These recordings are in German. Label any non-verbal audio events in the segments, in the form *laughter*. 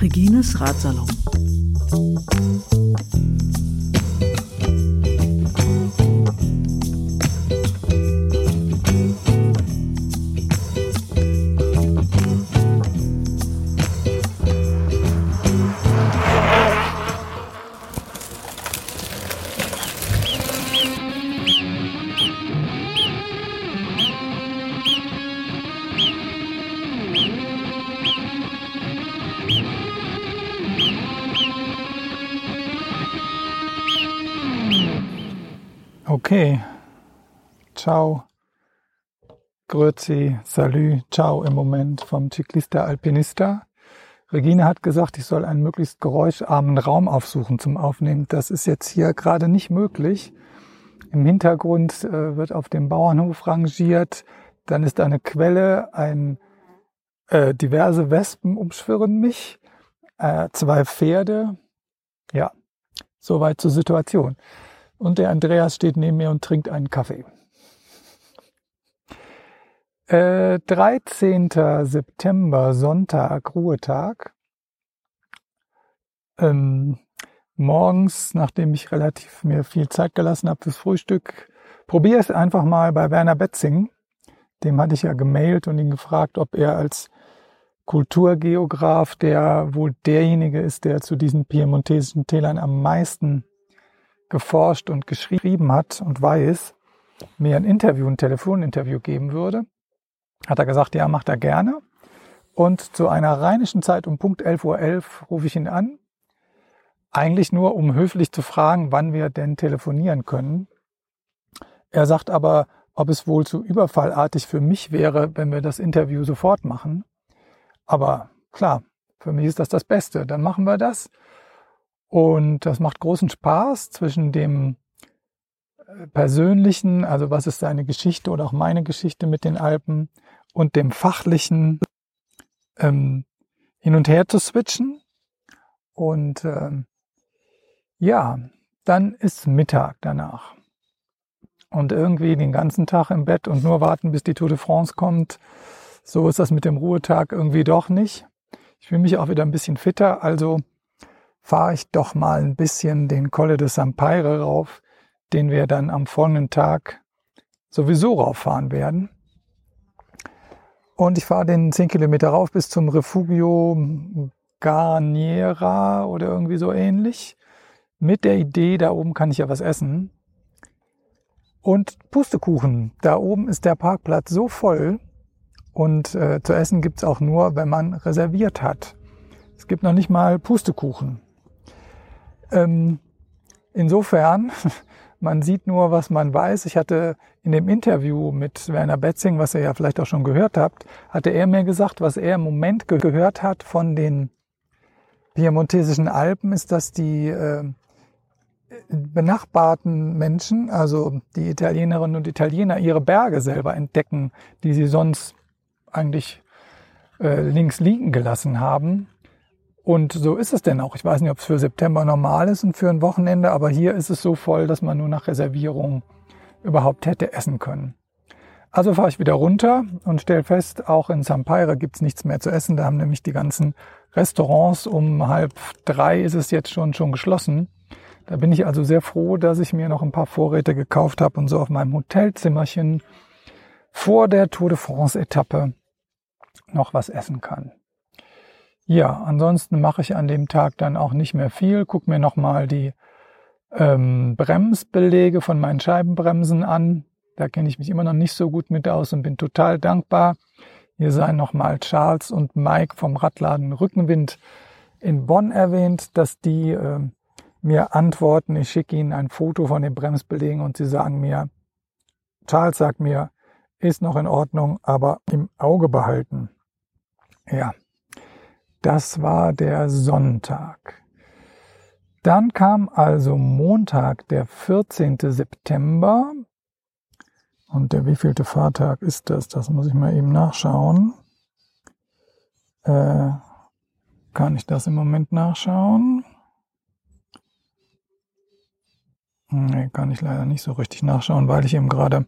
Regines Ratsalon. Okay. Ciao. Grüezi, Salü, ciao im Moment vom Ciclista Alpinista. Regine hat gesagt, ich soll einen möglichst geräuscharmen Raum aufsuchen zum Aufnehmen. Das ist jetzt hier gerade nicht möglich. Im Hintergrund äh, wird auf dem Bauernhof rangiert. Dann ist eine Quelle, ein äh, diverse Wespen umschwirren mich, äh, zwei Pferde. Ja, soweit zur Situation. Und der Andreas steht neben mir und trinkt einen Kaffee. Äh, 13. September, Sonntag, Ruhetag. Ähm, morgens, nachdem ich relativ mir viel Zeit gelassen habe fürs Frühstück, probiere es einfach mal bei Werner Betzing. Dem hatte ich ja gemailt und ihn gefragt, ob er als Kulturgeograf, der wohl derjenige ist, der zu diesen piemontesischen Tälern am meisten geforscht und geschrieben hat und weiß, mir ein Interview, ein Telefoninterview geben würde, hat er gesagt, ja, macht er gerne. Und zu einer rheinischen Zeit um Punkt 11.11 Uhr .11 rufe ich ihn an. Eigentlich nur, um höflich zu fragen, wann wir denn telefonieren können. Er sagt aber, ob es wohl zu überfallartig für mich wäre, wenn wir das Interview sofort machen. Aber klar, für mich ist das das Beste. Dann machen wir das. Und das macht großen Spaß zwischen dem äh, persönlichen, also was ist seine Geschichte oder auch meine Geschichte mit den Alpen und dem fachlichen ähm, hin und her zu switchen. Und ähm, ja, dann ist Mittag danach. Und irgendwie den ganzen Tag im Bett und nur warten, bis die Tour de France kommt. So ist das mit dem Ruhetag irgendwie doch nicht. Ich fühle mich auch wieder ein bisschen fitter. Also fahre ich doch mal ein bisschen den Colle de Sampaire rauf, den wir dann am folgenden Tag sowieso rauffahren werden. Und ich fahre den 10 Kilometer rauf bis zum Refugio Garniera oder irgendwie so ähnlich. Mit der Idee, da oben kann ich ja was essen. Und Pustekuchen. Da oben ist der Parkplatz so voll. Und äh, zu essen gibt's auch nur, wenn man reserviert hat. Es gibt noch nicht mal Pustekuchen. Ähm, insofern, *laughs* man sieht nur, was man weiß. Ich hatte in dem Interview mit Werner Betzing, was ihr ja vielleicht auch schon gehört habt, hatte er mir gesagt, was er im Moment gehört hat von den piemontesischen Alpen, ist, dass die äh, benachbarten Menschen, also die Italienerinnen und Italiener, ihre Berge selber entdecken, die sie sonst eigentlich äh, links liegen gelassen haben. Und so ist es denn auch. Ich weiß nicht, ob es für September normal ist und für ein Wochenende, aber hier ist es so voll, dass man nur nach Reservierung überhaupt hätte essen können. Also fahre ich wieder runter und stelle fest, auch in Sampaire gibt's nichts mehr zu essen. Da haben nämlich die ganzen Restaurants um halb drei ist es jetzt schon schon geschlossen. Da bin ich also sehr froh, dass ich mir noch ein paar Vorräte gekauft habe und so auf meinem Hotelzimmerchen vor der Tour de France Etappe noch was essen kann. Ja, ansonsten mache ich an dem Tag dann auch nicht mehr viel. Guck mir nochmal die ähm, Bremsbelege von meinen Scheibenbremsen an. Da kenne ich mich immer noch nicht so gut mit aus und bin total dankbar. Hier seien nochmal Charles und Mike vom Radladen Rückenwind in Bonn erwähnt, dass die äh, mir antworten. Ich schicke ihnen ein Foto von den Bremsbelegen und sie sagen mir, Charles sagt mir, ist noch in Ordnung, aber im Auge behalten. Ja, das war der Sonntag. Dann kam also Montag, der 14. September. Und der wievielte Fahrtag ist das? Das muss ich mal eben nachschauen. Äh, kann ich das im Moment nachschauen? Nee, kann ich leider nicht so richtig nachschauen, weil ich eben gerade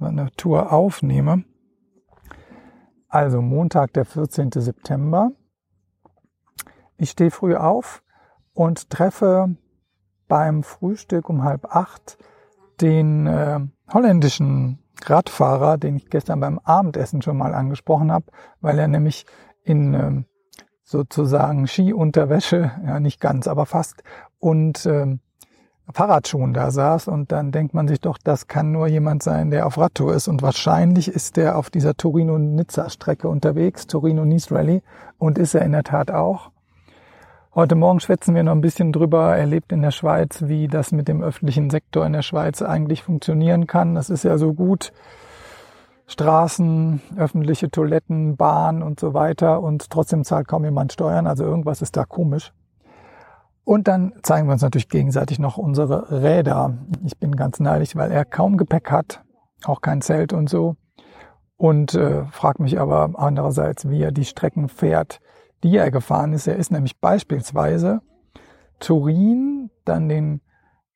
eine Tour aufnehme. Also Montag, der 14. September. Ich stehe früh auf und treffe beim Frühstück um halb acht den äh, holländischen Radfahrer, den ich gestern beim Abendessen schon mal angesprochen habe, weil er nämlich in äh, sozusagen Skiunterwäsche, ja nicht ganz, aber fast, und äh, Fahrradschuhen da saß. Und dann denkt man sich doch, das kann nur jemand sein, der auf Radtour ist. Und wahrscheinlich ist der auf dieser Torino-Nizza-Strecke unterwegs, Torino-Nice Rally. Und ist er in der Tat auch. Heute Morgen schwätzen wir noch ein bisschen drüber. Er lebt in der Schweiz, wie das mit dem öffentlichen Sektor in der Schweiz eigentlich funktionieren kann. Das ist ja so gut. Straßen, öffentliche Toiletten, Bahn und so weiter und trotzdem zahlt kaum jemand Steuern. Also irgendwas ist da komisch. Und dann zeigen wir uns natürlich gegenseitig noch unsere Räder. Ich bin ganz neidisch, weil er kaum Gepäck hat, auch kein Zelt und so. Und äh, fragt mich aber andererseits, wie er die Strecken fährt, die er gefahren ist. Er ist nämlich beispielsweise Turin, dann den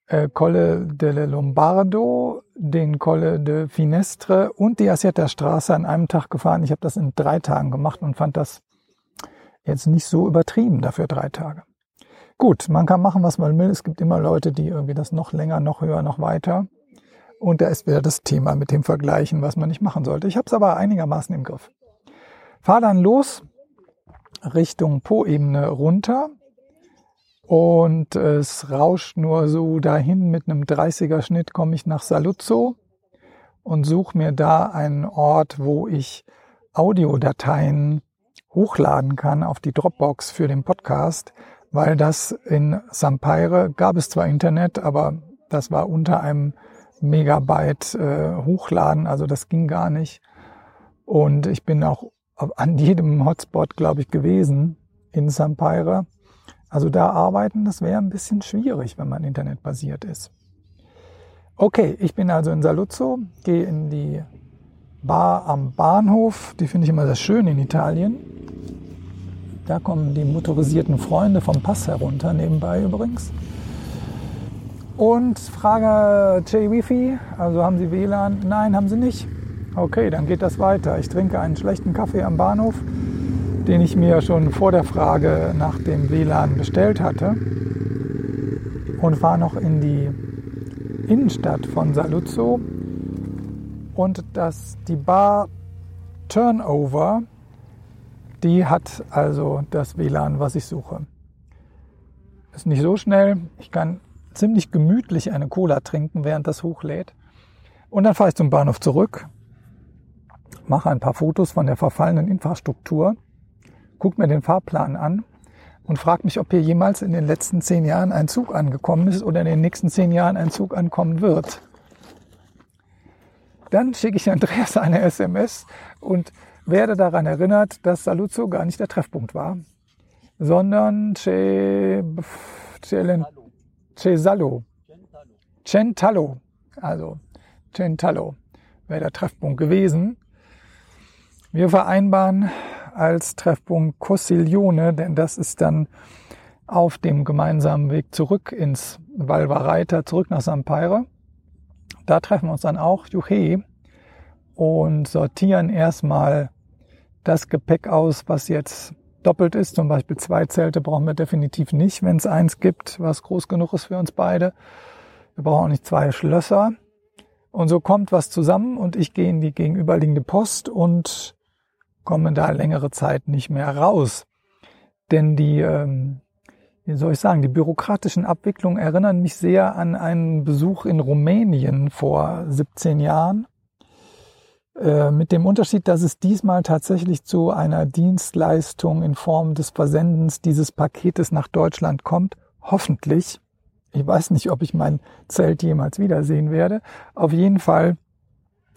äh, Colle delle Lombardo, den Colle de Finestre und die Asietta Straße an einem Tag gefahren. Ich habe das in drei Tagen gemacht und fand das jetzt nicht so übertrieben dafür drei Tage. Gut, man kann machen, was man will. Es gibt immer Leute, die irgendwie das noch länger, noch höher, noch weiter. Und da ist wieder das Thema mit dem Vergleichen, was man nicht machen sollte. Ich habe es aber einigermaßen im Griff. Fahr dann los Richtung Po-Ebene runter. Und es rauscht nur so dahin. Mit einem 30er Schnitt komme ich nach Saluzzo und suche mir da einen Ort, wo ich Audiodateien hochladen kann auf die Dropbox für den Podcast weil das in Sampaire gab es zwar Internet, aber das war unter einem Megabyte äh, hochladen, also das ging gar nicht. Und ich bin auch an jedem Hotspot, glaube ich, gewesen in Sampaire. Also da arbeiten, das wäre ein bisschen schwierig, wenn man internetbasiert ist. Okay, ich bin also in Saluzzo, gehe in die Bar am Bahnhof, die finde ich immer sehr schön in Italien. Da kommen die motorisierten Freunde vom Pass herunter, nebenbei übrigens. Und frage Jay Wifi, also haben Sie WLAN? Nein, haben Sie nicht. Okay, dann geht das weiter. Ich trinke einen schlechten Kaffee am Bahnhof, den ich mir schon vor der Frage nach dem WLAN bestellt hatte. Und fahre noch in die Innenstadt von Saluzzo. Und das, die Bar Turnover die hat also das WLAN, was ich suche. Ist nicht so schnell. Ich kann ziemlich gemütlich eine Cola trinken, während das hochlädt. Und dann fahre ich zum Bahnhof zurück, mache ein paar Fotos von der verfallenen Infrastruktur, gucke mir den Fahrplan an und frage mich, ob hier jemals in den letzten zehn Jahren ein Zug angekommen ist oder in den nächsten zehn Jahren ein Zug ankommen wird. Dann schicke ich Andreas eine SMS und werde daran erinnert, dass Saluzzo gar nicht der Treffpunkt war, sondern Ce, Cesalo, Centalo, also Centalo wäre der Treffpunkt gewesen. Wir vereinbaren als Treffpunkt Cossiglione, denn das ist dann auf dem gemeinsamen Weg zurück ins Valvareita, zurück nach Sampaire. Da treffen wir uns dann auch, Juche, und sortieren erstmal das Gepäck aus, was jetzt doppelt ist. Zum Beispiel zwei Zelte brauchen wir definitiv nicht, wenn es eins gibt, was groß genug ist für uns beide. Wir brauchen auch nicht zwei Schlösser. Und so kommt was zusammen und ich gehe in die gegenüberliegende Post und komme da längere Zeit nicht mehr raus. Denn die, ähm, wie soll ich sagen, die bürokratischen Abwicklungen erinnern mich sehr an einen Besuch in Rumänien vor 17 Jahren. Äh, mit dem Unterschied, dass es diesmal tatsächlich zu einer Dienstleistung in Form des Versendens dieses Paketes nach Deutschland kommt. Hoffentlich. Ich weiß nicht, ob ich mein Zelt jemals wiedersehen werde. Auf jeden Fall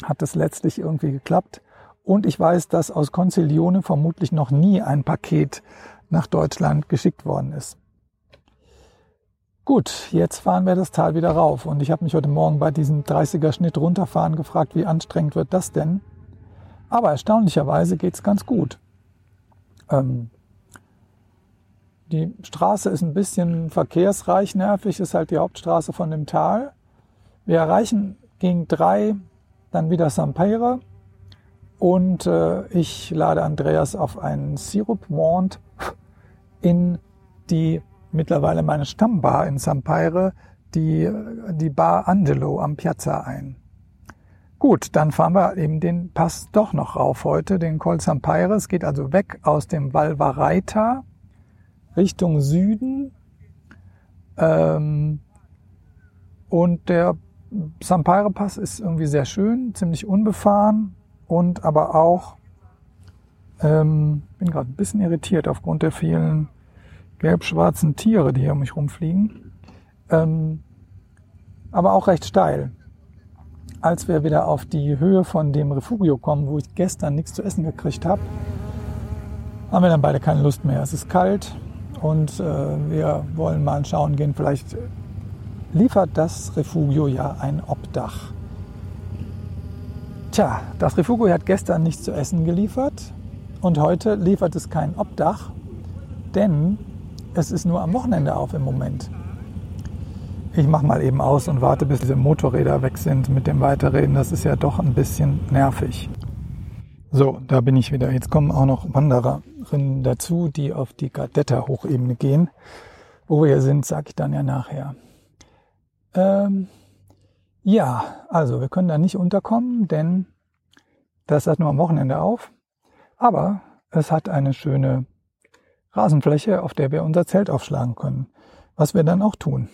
hat es letztlich irgendwie geklappt. Und ich weiß, dass aus Konzilione vermutlich noch nie ein Paket nach Deutschland geschickt worden ist. Gut, jetzt fahren wir das Tal wieder rauf. Und ich habe mich heute Morgen bei diesem 30er Schnitt runterfahren gefragt, wie anstrengend wird das denn? Aber erstaunlicherweise geht es ganz gut. Ähm, Die Straße ist ein bisschen verkehrsreich nervig, ist halt die Hauptstraße von dem Tal. Wir erreichen gegen drei dann wieder Sampere und äh, ich lade Andreas auf einen Sirup Mont in die mittlerweile meine Stammbar in Sampaire, die, die Bar Angelo am Piazza ein. Gut, dann fahren wir eben den Pass doch noch rauf heute, den Col Sampaire. Es geht also weg aus dem Val Varaita Richtung Süden. Ähm, und der Sampaire Pass ist irgendwie sehr schön, ziemlich unbefahren und aber auch, ähm, bin gerade ein bisschen irritiert aufgrund der vielen gelb-schwarzen Tiere, die hier um mich rumfliegen. Ähm, aber auch recht steil. Als wir wieder auf die Höhe von dem Refugio kommen, wo ich gestern nichts zu essen gekriegt habe, haben wir dann beide keine Lust mehr. Es ist kalt und äh, wir wollen mal schauen gehen. Vielleicht liefert das Refugio ja ein Obdach. Tja, das Refugio hat gestern nichts zu essen geliefert und heute liefert es kein Obdach, denn es ist nur am Wochenende auf im Moment. Ich mache mal eben aus und warte, bis diese Motorräder weg sind mit dem Weiterreden. Das ist ja doch ein bisschen nervig. So, da bin ich wieder. Jetzt kommen auch noch Wandererinnen dazu, die auf die Gardetta-Hochebene gehen. Wo wir sind, sage ich dann ja nachher. Ähm, ja, also wir können da nicht unterkommen, denn das hat nur am Wochenende auf. Aber es hat eine schöne Rasenfläche, auf der wir unser Zelt aufschlagen können. Was wir dann auch tun.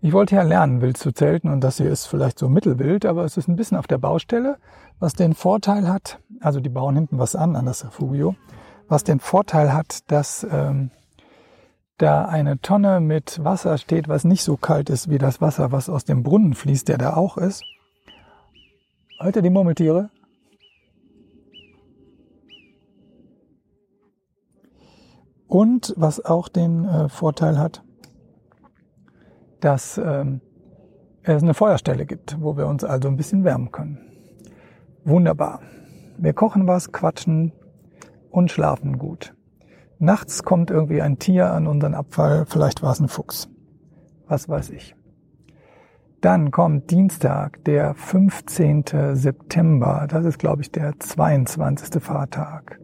Ich wollte ja lernen, wild zu zelten und das hier ist vielleicht so mittelwild, aber es ist ein bisschen auf der Baustelle, was den Vorteil hat, also die bauen hinten was an, an das Refugio, was den Vorteil hat, dass ähm, da eine Tonne mit Wasser steht, was nicht so kalt ist wie das Wasser, was aus dem Brunnen fließt, der da auch ist. Heute die Murmeltiere. Und was auch den äh, Vorteil hat, dass ähm, es eine Feuerstelle gibt, wo wir uns also ein bisschen wärmen können. Wunderbar. Wir kochen was, quatschen und schlafen gut. Nachts kommt irgendwie ein Tier an unseren Abfall, vielleicht war es ein Fuchs. Was weiß ich. Dann kommt Dienstag, der 15. September. Das ist, glaube ich, der 22. Fahrtag.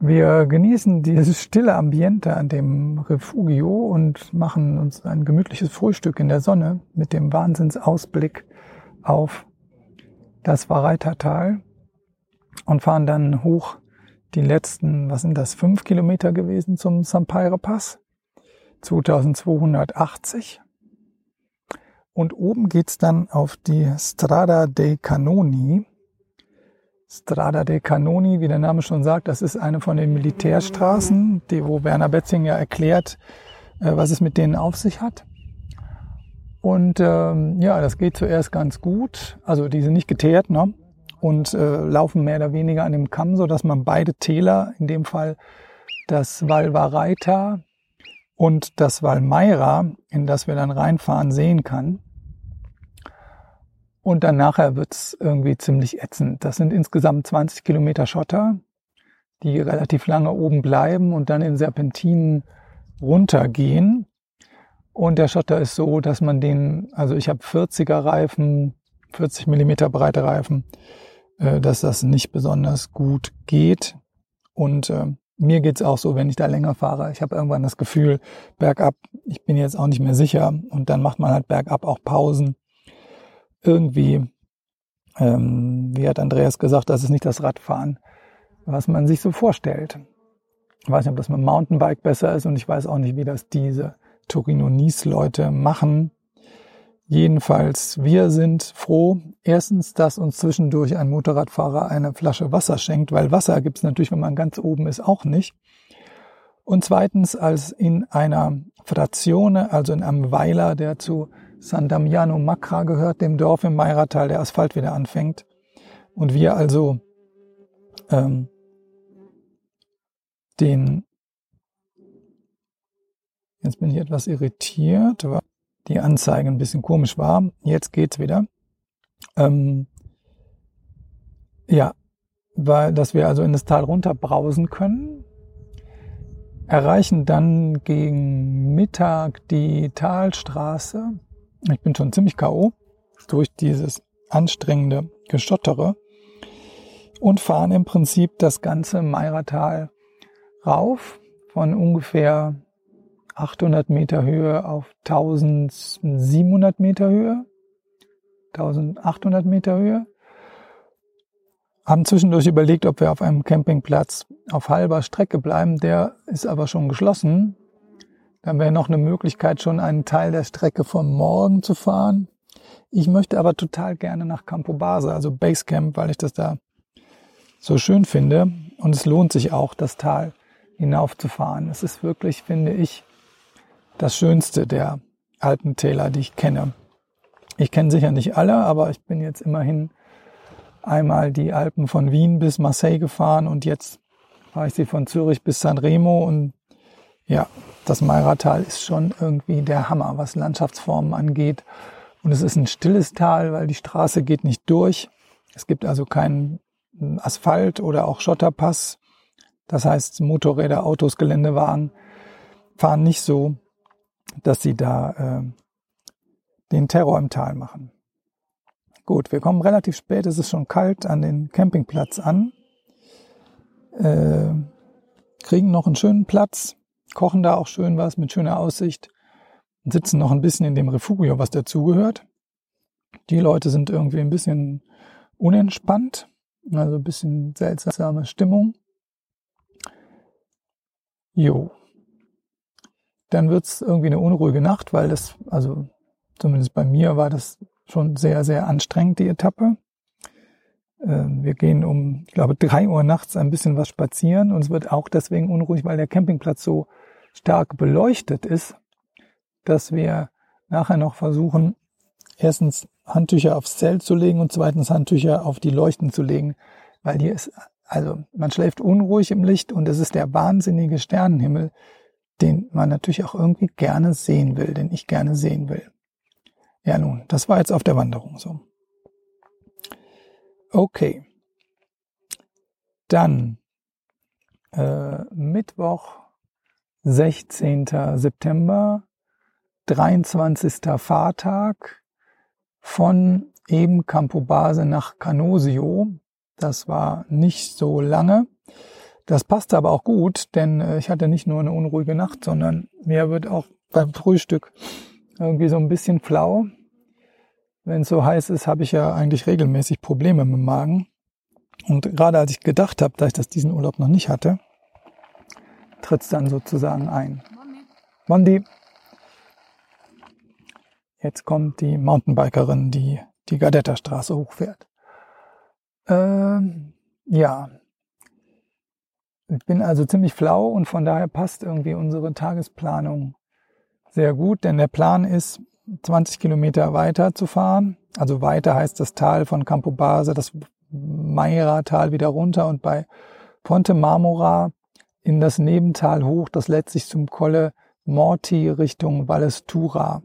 Wir genießen dieses stille Ambiente an dem Refugio und machen uns ein gemütliches Frühstück in der Sonne mit dem Wahnsinnsausblick auf das Vareitertal und fahren dann hoch die letzten, was sind das, fünf Kilometer gewesen zum Sampaire Pass. 2280. Und oben geht's dann auf die Strada dei Canoni. Strada dei Canoni, wie der Name schon sagt, das ist eine von den Militärstraßen, die, wo Werner Betzing ja erklärt, äh, was es mit denen auf sich hat. Und ähm, ja, das geht zuerst ganz gut. Also die sind nicht geteert ne? Und äh, laufen mehr oder weniger an dem Kamm, so dass man beide Täler, in dem Fall das Val Varaita und das Val Valmeira, in das wir dann reinfahren, sehen kann. Und dann nachher wird's irgendwie ziemlich ätzend. Das sind insgesamt 20 Kilometer Schotter, die relativ lange oben bleiben und dann in Serpentinen runtergehen. Und der Schotter ist so, dass man den, also ich habe 40er Reifen, 40 Millimeter breite Reifen, äh, dass das nicht besonders gut geht. Und äh, mir geht's auch so, wenn ich da länger fahre. Ich habe irgendwann das Gefühl, bergab, ich bin jetzt auch nicht mehr sicher. Und dann macht man halt bergab auch Pausen irgendwie, ähm, wie hat Andreas gesagt, das ist nicht das Radfahren, was man sich so vorstellt. Ich weiß nicht, ob das mit Mountainbike besser ist und ich weiß auch nicht, wie das diese Torino-Nice-Leute machen. Jedenfalls, wir sind froh, erstens, dass uns zwischendurch ein Motorradfahrer eine Flasche Wasser schenkt, weil Wasser gibt es natürlich, wenn man ganz oben ist, auch nicht. Und zweitens, als in einer Frazione, also in einem Weiler, der zu San Damiano Macra gehört, dem Dorf im Meiratal, der Asphalt wieder anfängt. Und wir also ähm, den, jetzt bin ich etwas irritiert, weil die Anzeige ein bisschen komisch war. Jetzt geht's wieder. Ähm, ja, weil, dass wir also in das Tal runterbrausen können. erreichen dann gegen Mittag die Talstraße. Ich bin schon ziemlich K.O. durch dieses anstrengende Geschottere und fahren im Prinzip das ganze Meiratal rauf von ungefähr 800 Meter Höhe auf 1700 Meter Höhe, 1800 Meter Höhe. Haben zwischendurch überlegt, ob wir auf einem Campingplatz auf halber Strecke bleiben. Der ist aber schon geschlossen. Dann wäre noch eine Möglichkeit, schon einen Teil der Strecke vom Morgen zu fahren. Ich möchte aber total gerne nach Campo Base, also Basecamp, weil ich das da so schön finde. Und es lohnt sich auch, das Tal hinaufzufahren. Es ist wirklich, finde ich, das Schönste der Alpentäler, die ich kenne. Ich kenne sicher nicht alle, aber ich bin jetzt immerhin einmal die Alpen von Wien bis Marseille gefahren und jetzt fahre ich sie von Zürich bis San Remo und ja, das Meiratal ist schon irgendwie der Hammer, was Landschaftsformen angeht. Und es ist ein stilles Tal, weil die Straße geht nicht durch. Es gibt also keinen Asphalt oder auch Schotterpass. Das heißt, Motorräder, Autos, Geländewagen fahren nicht so, dass sie da äh, den Terror im Tal machen. Gut, wir kommen relativ spät, es ist schon kalt an den Campingplatz an, äh, kriegen noch einen schönen Platz, kochen da auch schön was mit schöner Aussicht sitzen noch ein bisschen in dem Refugio, was dazugehört. Die Leute sind irgendwie ein bisschen unentspannt, also ein bisschen seltsame Stimmung. Jo. Dann wird's irgendwie eine unruhige Nacht, weil das, also zumindest bei mir war das schon sehr, sehr anstrengend, die Etappe. Ähm, wir gehen um, ich glaube, drei Uhr nachts ein bisschen was spazieren und es wird auch deswegen unruhig, weil der Campingplatz so stark beleuchtet ist, dass wir nachher noch versuchen, erstens Handtücher aufs Zelt zu legen und zweitens Handtücher auf die Leuchten zu legen, weil hier ist, also man schläft unruhig im Licht und es ist der wahnsinnige Sternenhimmel, den man natürlich auch irgendwie gerne sehen will, den ich gerne sehen will. Ja nun, das war jetzt auf der Wanderung so. Okay. Dann äh, Mittwoch, 16. September, 23. Fahrtag von eben Campobase nach Canosio. Das war nicht so lange. Das passte aber auch gut, denn äh, ich hatte nicht nur eine unruhige Nacht, sondern mir wird auch beim Frühstück irgendwie so ein bisschen flau. Wenn es so heiß ist, habe ich ja eigentlich regelmäßig Probleme mit dem Magen. Und gerade als ich gedacht habe, dass ich das diesen Urlaub noch nicht hatte, tritt es dann sozusagen ein. Mondi. Jetzt kommt die Mountainbikerin, die die Gardetta-Straße hochfährt. Ähm, ja. Ich bin also ziemlich flau und von daher passt irgendwie unsere Tagesplanung sehr gut, denn der Plan ist, 20 Kilometer weiter zu fahren. Also weiter heißt das Tal von Campo Base, das Meira-Tal wieder runter und bei Ponte Marmora in das Nebental hoch, das letztlich zum Colle Morti Richtung Vallestura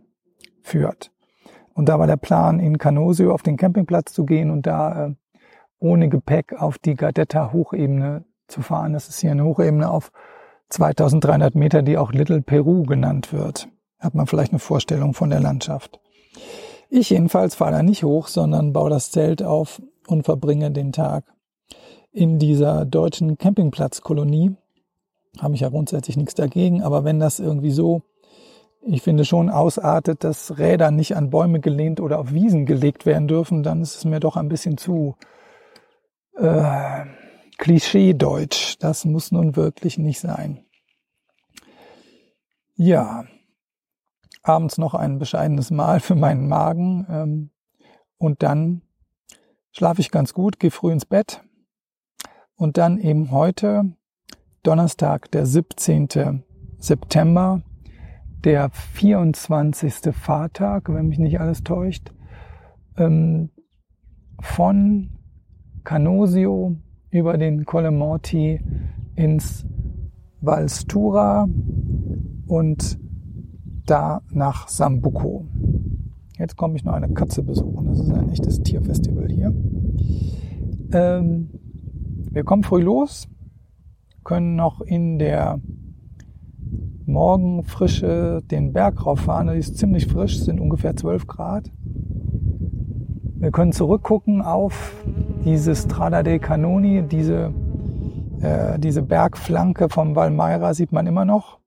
führt. Und da war der Plan, in Canosio auf den Campingplatz zu gehen und da äh, ohne Gepäck auf die Gardetta Hochebene zu fahren. Das ist hier eine Hochebene auf 2300 Meter, die auch Little Peru genannt wird hat man vielleicht eine Vorstellung von der Landschaft. Ich jedenfalls fahre da nicht hoch, sondern baue das Zelt auf und verbringe den Tag in dieser deutschen Campingplatzkolonie. Habe ich ja grundsätzlich nichts dagegen, aber wenn das irgendwie so, ich finde schon ausartet, dass Räder nicht an Bäume gelehnt oder auf Wiesen gelegt werden dürfen, dann ist es mir doch ein bisschen zu äh, Klischee-Deutsch. Das muss nun wirklich nicht sein. Ja, abends noch ein bescheidenes Mahl für meinen Magen ähm, und dann schlafe ich ganz gut, gehe früh ins Bett und dann eben heute, Donnerstag, der 17. September, der 24. Fahrtag, wenn mich nicht alles täuscht, ähm, von Canosio über den Colle Morti ins Valstura und da nach Sambuco. Jetzt komme ich noch eine Katze besuchen. Das ist ein echtes Tierfestival hier. Ähm, wir kommen früh los, können noch in der Morgenfrische den Berg rauffahren. Die ist ziemlich frisch, sind ungefähr 12 Grad. Wir können zurückgucken auf diese Strada dei Canoni, diese, äh, diese Bergflanke vom Valmeira sieht man immer noch,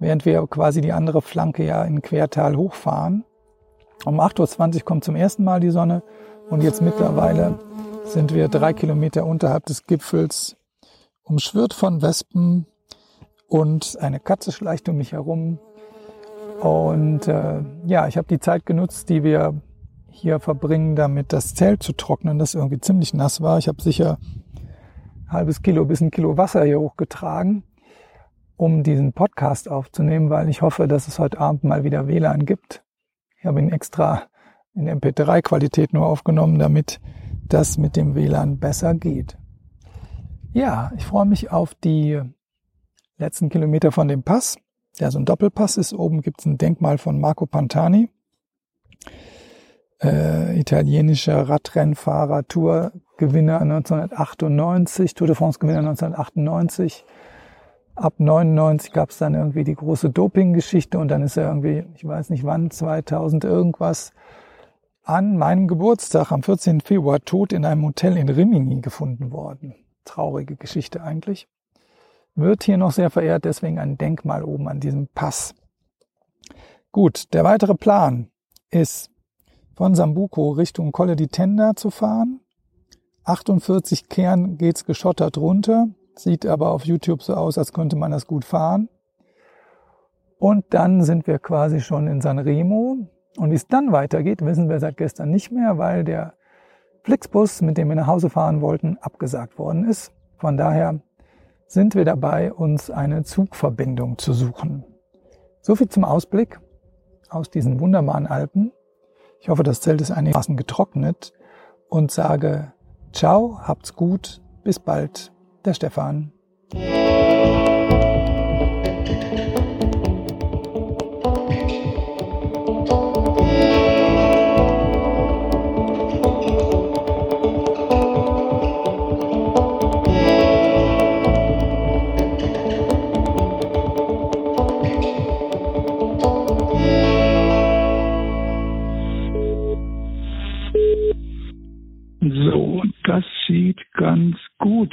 während wir quasi die andere Flanke ja in Quertal hochfahren. Um 8.20 Uhr kommt zum ersten Mal die Sonne und jetzt mittlerweile sind wir drei Kilometer unterhalb des Gipfels, umschwirrt von Wespen und eine Katze schleicht um mich herum. Und äh, ja, ich habe die Zeit genutzt, die wir hier verbringen, damit das Zelt zu trocknen, das irgendwie ziemlich nass war. Ich habe sicher ein halbes Kilo bis ein Kilo Wasser hier hochgetragen, um diesen Podcast aufzunehmen, weil ich hoffe, dass es heute Abend mal wieder WLAN gibt. Ich habe ihn extra in MP3-Qualität nur aufgenommen, damit das mit dem WLAN besser geht. Ja, ich freue mich auf die letzten Kilometer von dem Pass, der so ein Doppelpass ist. Oben gibt es ein Denkmal von Marco Pantani äh, italienischer Radrennfahrer, Tourgewinner 1998, Tour de France Gewinner 1998. Ab 99 gab es dann irgendwie die große Doping-Geschichte und dann ist er irgendwie, ich weiß nicht wann, 2000 irgendwas, an meinem Geburtstag am 14. Februar tot in einem Hotel in Rimini gefunden worden. Traurige Geschichte eigentlich. Wird hier noch sehr verehrt, deswegen ein Denkmal oben an diesem Pass. Gut, der weitere Plan ist von Sambuco Richtung Colle di Tenda zu fahren. 48 Kern geht's geschottert runter, sieht aber auf YouTube so aus, als könnte man das gut fahren. Und dann sind wir quasi schon in Sanremo. Und wie es dann weitergeht, wissen wir seit gestern nicht mehr, weil der Flixbus, mit dem wir nach Hause fahren wollten, abgesagt worden ist. Von daher sind wir dabei, uns eine Zugverbindung zu suchen. So viel zum Ausblick aus diesen wunderbaren Alpen. Ich hoffe, das Zelt ist einigermaßen getrocknet und sage Ciao, habt's gut, bis bald, der Stefan.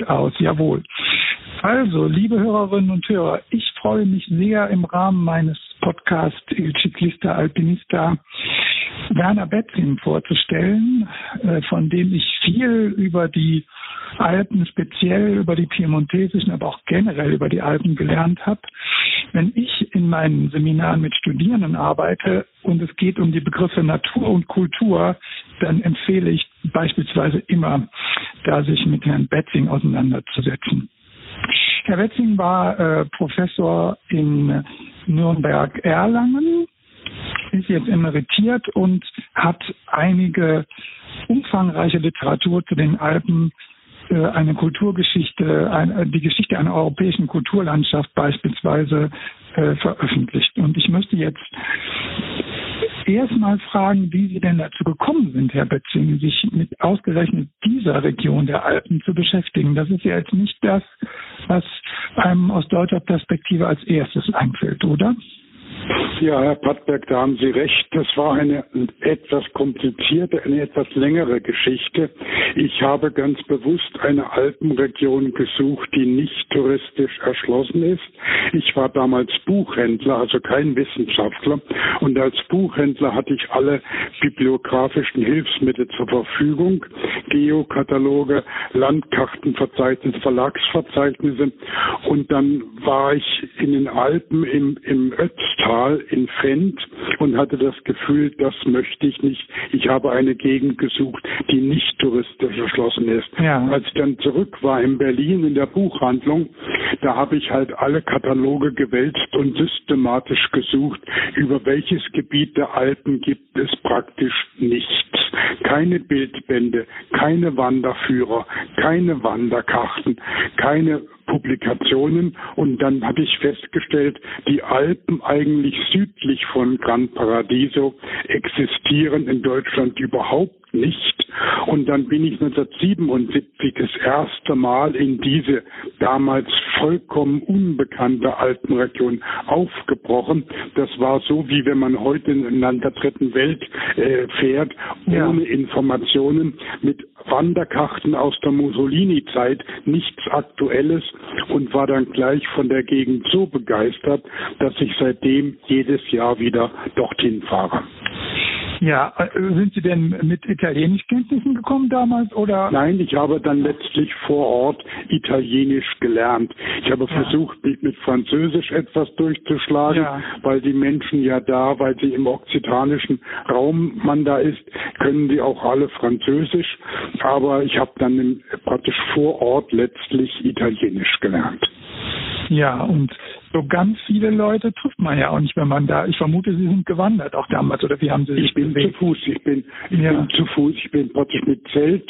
Aus. Jawohl. Also, liebe Hörerinnen und Hörer, ich freue mich sehr im Rahmen meines Podcasts Il Ciclista Alpinista Werner Betzing vorzustellen, äh, von dem ich viel über die Alpen, speziell über die piemontesischen, aber auch generell über die Alpen gelernt habe. Wenn ich in meinen Seminaren mit Studierenden arbeite und es geht um die Begriffe Natur und Kultur, dann empfehle ich beispielsweise immer, da sich mit Herrn Betzing auseinanderzusetzen. Herr Betzing war äh, Professor in Nürnberg-Erlangen, ist jetzt emeritiert und hat einige umfangreiche Literatur zu den Alpen eine Kulturgeschichte, eine, die Geschichte einer europäischen Kulturlandschaft beispielsweise äh, veröffentlicht. Und ich möchte jetzt erstmal fragen, wie Sie denn dazu gekommen sind, Herr Betzing, sich mit ausgerechnet dieser Region der Alpen zu beschäftigen. Das ist ja jetzt nicht das, was einem aus deutscher Perspektive als erstes einfällt, oder? Ja, Herr Pattberg, da haben Sie recht. Das war eine etwas komplizierte, eine etwas längere Geschichte. Ich habe ganz bewusst eine Alpenregion gesucht, die nicht touristisch erschlossen ist. Ich war damals Buchhändler, also kein Wissenschaftler. Und als Buchhändler hatte ich alle bibliografischen Hilfsmittel zur Verfügung. Geokataloge, Landkartenverzeichnisse, Verlagsverzeichnisse. Und dann war ich in den Alpen im, im Ötztal Tal in Fendt und hatte das Gefühl, das möchte ich nicht. Ich habe eine Gegend gesucht, die nicht touristisch erschlossen ist. Ja. Als ich dann zurück war in Berlin in der Buchhandlung, da habe ich halt alle Kataloge gewälzt und systematisch gesucht, über welches Gebiet der Alpen gibt es praktisch nichts. Keine Bildbände, keine Wanderführer, keine Wanderkarten, keine Publikationen und dann habe ich festgestellt, die Alpen eigentlich südlich von Gran Paradiso existieren in Deutschland überhaupt nicht. Und dann bin ich 1977 das erste Mal in diese damals vollkommen unbekannte Alpenregion aufgebrochen. Das war so, wie wenn man heute in Land der dritten Welt äh, fährt, ja. ohne Informationen, mit Wanderkarten aus der Mussolini-Zeit, nichts Aktuelles und war dann gleich von der Gegend so begeistert, dass ich seitdem jedes Jahr wieder dorthin fahre. Ja, äh, sind Sie denn mit Italienischkenntnissen gekommen damals oder? Nein, ich habe dann letztlich vor Ort Italienisch gelernt. Ich habe ja. versucht, mich mit Französisch etwas durchzuschlagen, ja. weil die Menschen ja da, weil sie im okzitanischen Raum man da ist, können die auch alle Französisch. Aber ich habe dann praktisch vor Ort letztlich Italienisch gelernt. Ja, und so ganz viele Leute trifft man ja auch nicht, wenn man da. Ich vermute, Sie sind gewandert auch damals oder wie haben Sie sich Ich bin bewegt? zu Fuß. Ich bin, ich ja. bin zu Fuß. Ich bin praktisch mit Zelt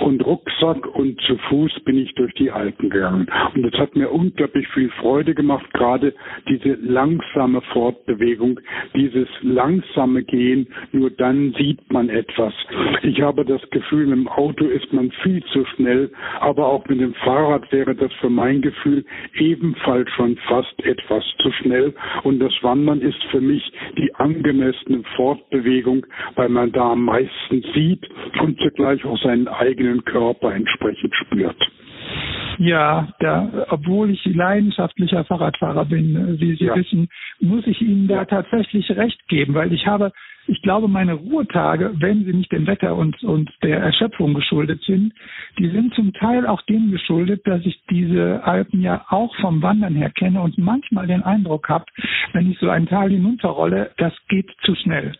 und Rucksack und zu Fuß bin ich durch die Alpen gegangen. Und das hat mir unglaublich viel Freude gemacht, gerade diese langsame Fortbewegung, dieses langsame Gehen. Nur dann sieht man etwas. Ich habe das Gefühl, mit dem Auto ist man viel zu schnell, aber auch mit dem Fahrrad wäre das für mein Gefühl ebenfalls schon fast etwas zu schnell. Und das Wandern ist für mich die angemessene Fortbewegung, weil man da am meisten sieht und zugleich auch seinen eigenen Körper entsprechend spürt. Ja, da, obwohl ich leidenschaftlicher Fahrradfahrer bin, äh, wie Sie ja. wissen, muss ich Ihnen da tatsächlich recht geben, weil ich habe, ich glaube, meine Ruhetage, wenn sie nicht dem Wetter und, und der Erschöpfung geschuldet sind, die sind zum Teil auch dem geschuldet, dass ich diese Alpen ja auch vom Wandern her kenne und manchmal den Eindruck habe, wenn ich so ein Tal hinunterrolle, das geht zu schnell.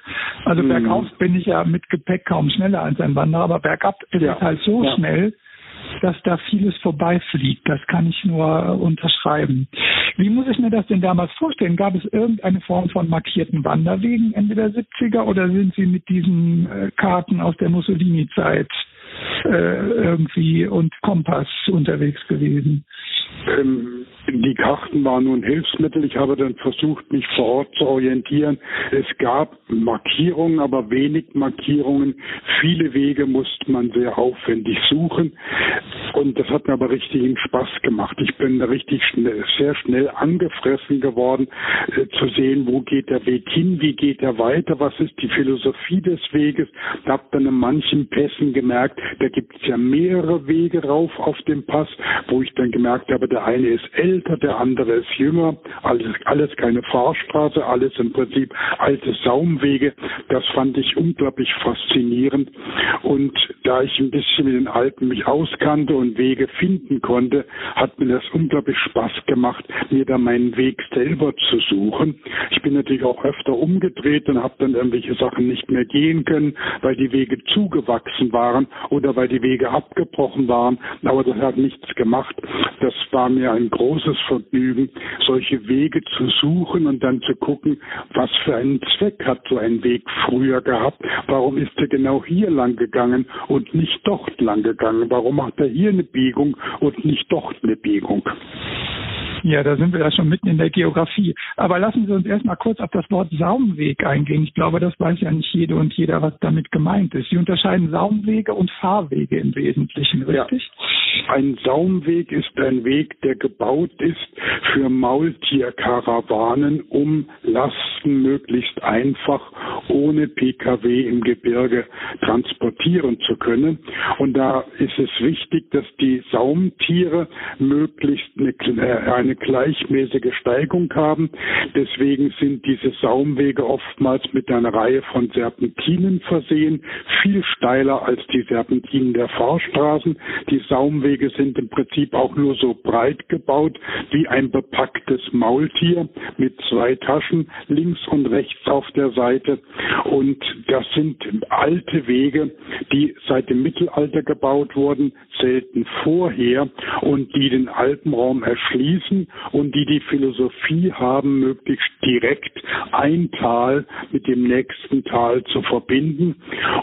Also mhm. bergauf bin ich ja mit Gepäck kaum schneller als ein Wanderer, aber bergab ist ja. es halt so schnell, dass da vieles vorbeifliegt. Das kann ich nur unterschreiben. Wie muss ich mir das denn damals vorstellen? Gab es irgendeine Form von markierten Wanderwegen Ende der 70er oder sind Sie mit diesen äh, Karten aus der Mussolini-Zeit äh, irgendwie und Kompass unterwegs gewesen? Ähm, die Karten waren nun Hilfsmittel. Ich habe dann versucht, mich vor Ort zu orientieren. Es gab Markierungen, aber wenig Markierungen. Viele Wege musste man sehr aufwendig suchen. Und das hat mir aber richtigen Spaß gemacht. Ich bin da richtig schnell, sehr schnell angefressen geworden, äh, zu sehen, wo geht der Weg hin, wie geht er weiter, was ist die Philosophie des Weges. Ich habe dann in manchen Pässen gemerkt, da gibt es ja mehrere Wege rauf auf dem Pass, wo ich dann gemerkt habe, der eine ist älter, der andere ist jünger, alles, alles keine Fahrstraße, alles im Prinzip alte Saumwege. Das fand ich unglaublich faszinierend. Und da ich ein bisschen mit den Alpen mich auskannte und Wege finden konnte, hat mir das unglaublich Spaß gemacht, mir da meinen Weg selber zu suchen. Ich bin natürlich auch öfter umgedreht und habe dann irgendwelche Sachen nicht mehr gehen können, weil die Wege zugewachsen waren oder weil die Wege abgebrochen waren. Aber das hat nichts gemacht. Das war mir ein großes Vergnügen, solche Wege zu suchen und dann zu gucken, was für einen Zweck hat so ein Weg früher gehabt. Warum ist er genau hier lang gegangen und nicht dort lang gegangen? Warum macht er hier eine Biegung und nicht dort eine Biegung? Ja, da sind wir ja schon mitten in der Geografie. Aber lassen Sie uns erstmal kurz auf das Wort Saumweg eingehen. Ich glaube, das weiß ja nicht jede und jeder, was damit gemeint ist. Sie unterscheiden Saumwege und Fahrwege im Wesentlichen, richtig? Ja. Ein Saumweg ist ein Weg, der gebaut ist für Maultierkarawanen, um Lasten möglichst einfach ohne Pkw im Gebirge transportieren zu können. Und da ist es wichtig, dass die Saumtiere möglichst eine, eine eine gleichmäßige Steigung haben. Deswegen sind diese Saumwege oftmals mit einer Reihe von Serpentinen versehen, viel steiler als die Serpentinen der Fahrstraßen. Die Saumwege sind im Prinzip auch nur so breit gebaut wie ein bepacktes Maultier mit zwei Taschen links und rechts auf der Seite. Und das sind alte Wege, die seit dem Mittelalter gebaut wurden, selten vorher und die den Alpenraum erschließen und die die Philosophie haben, möglichst direkt ein Tal mit dem nächsten Tal zu verbinden.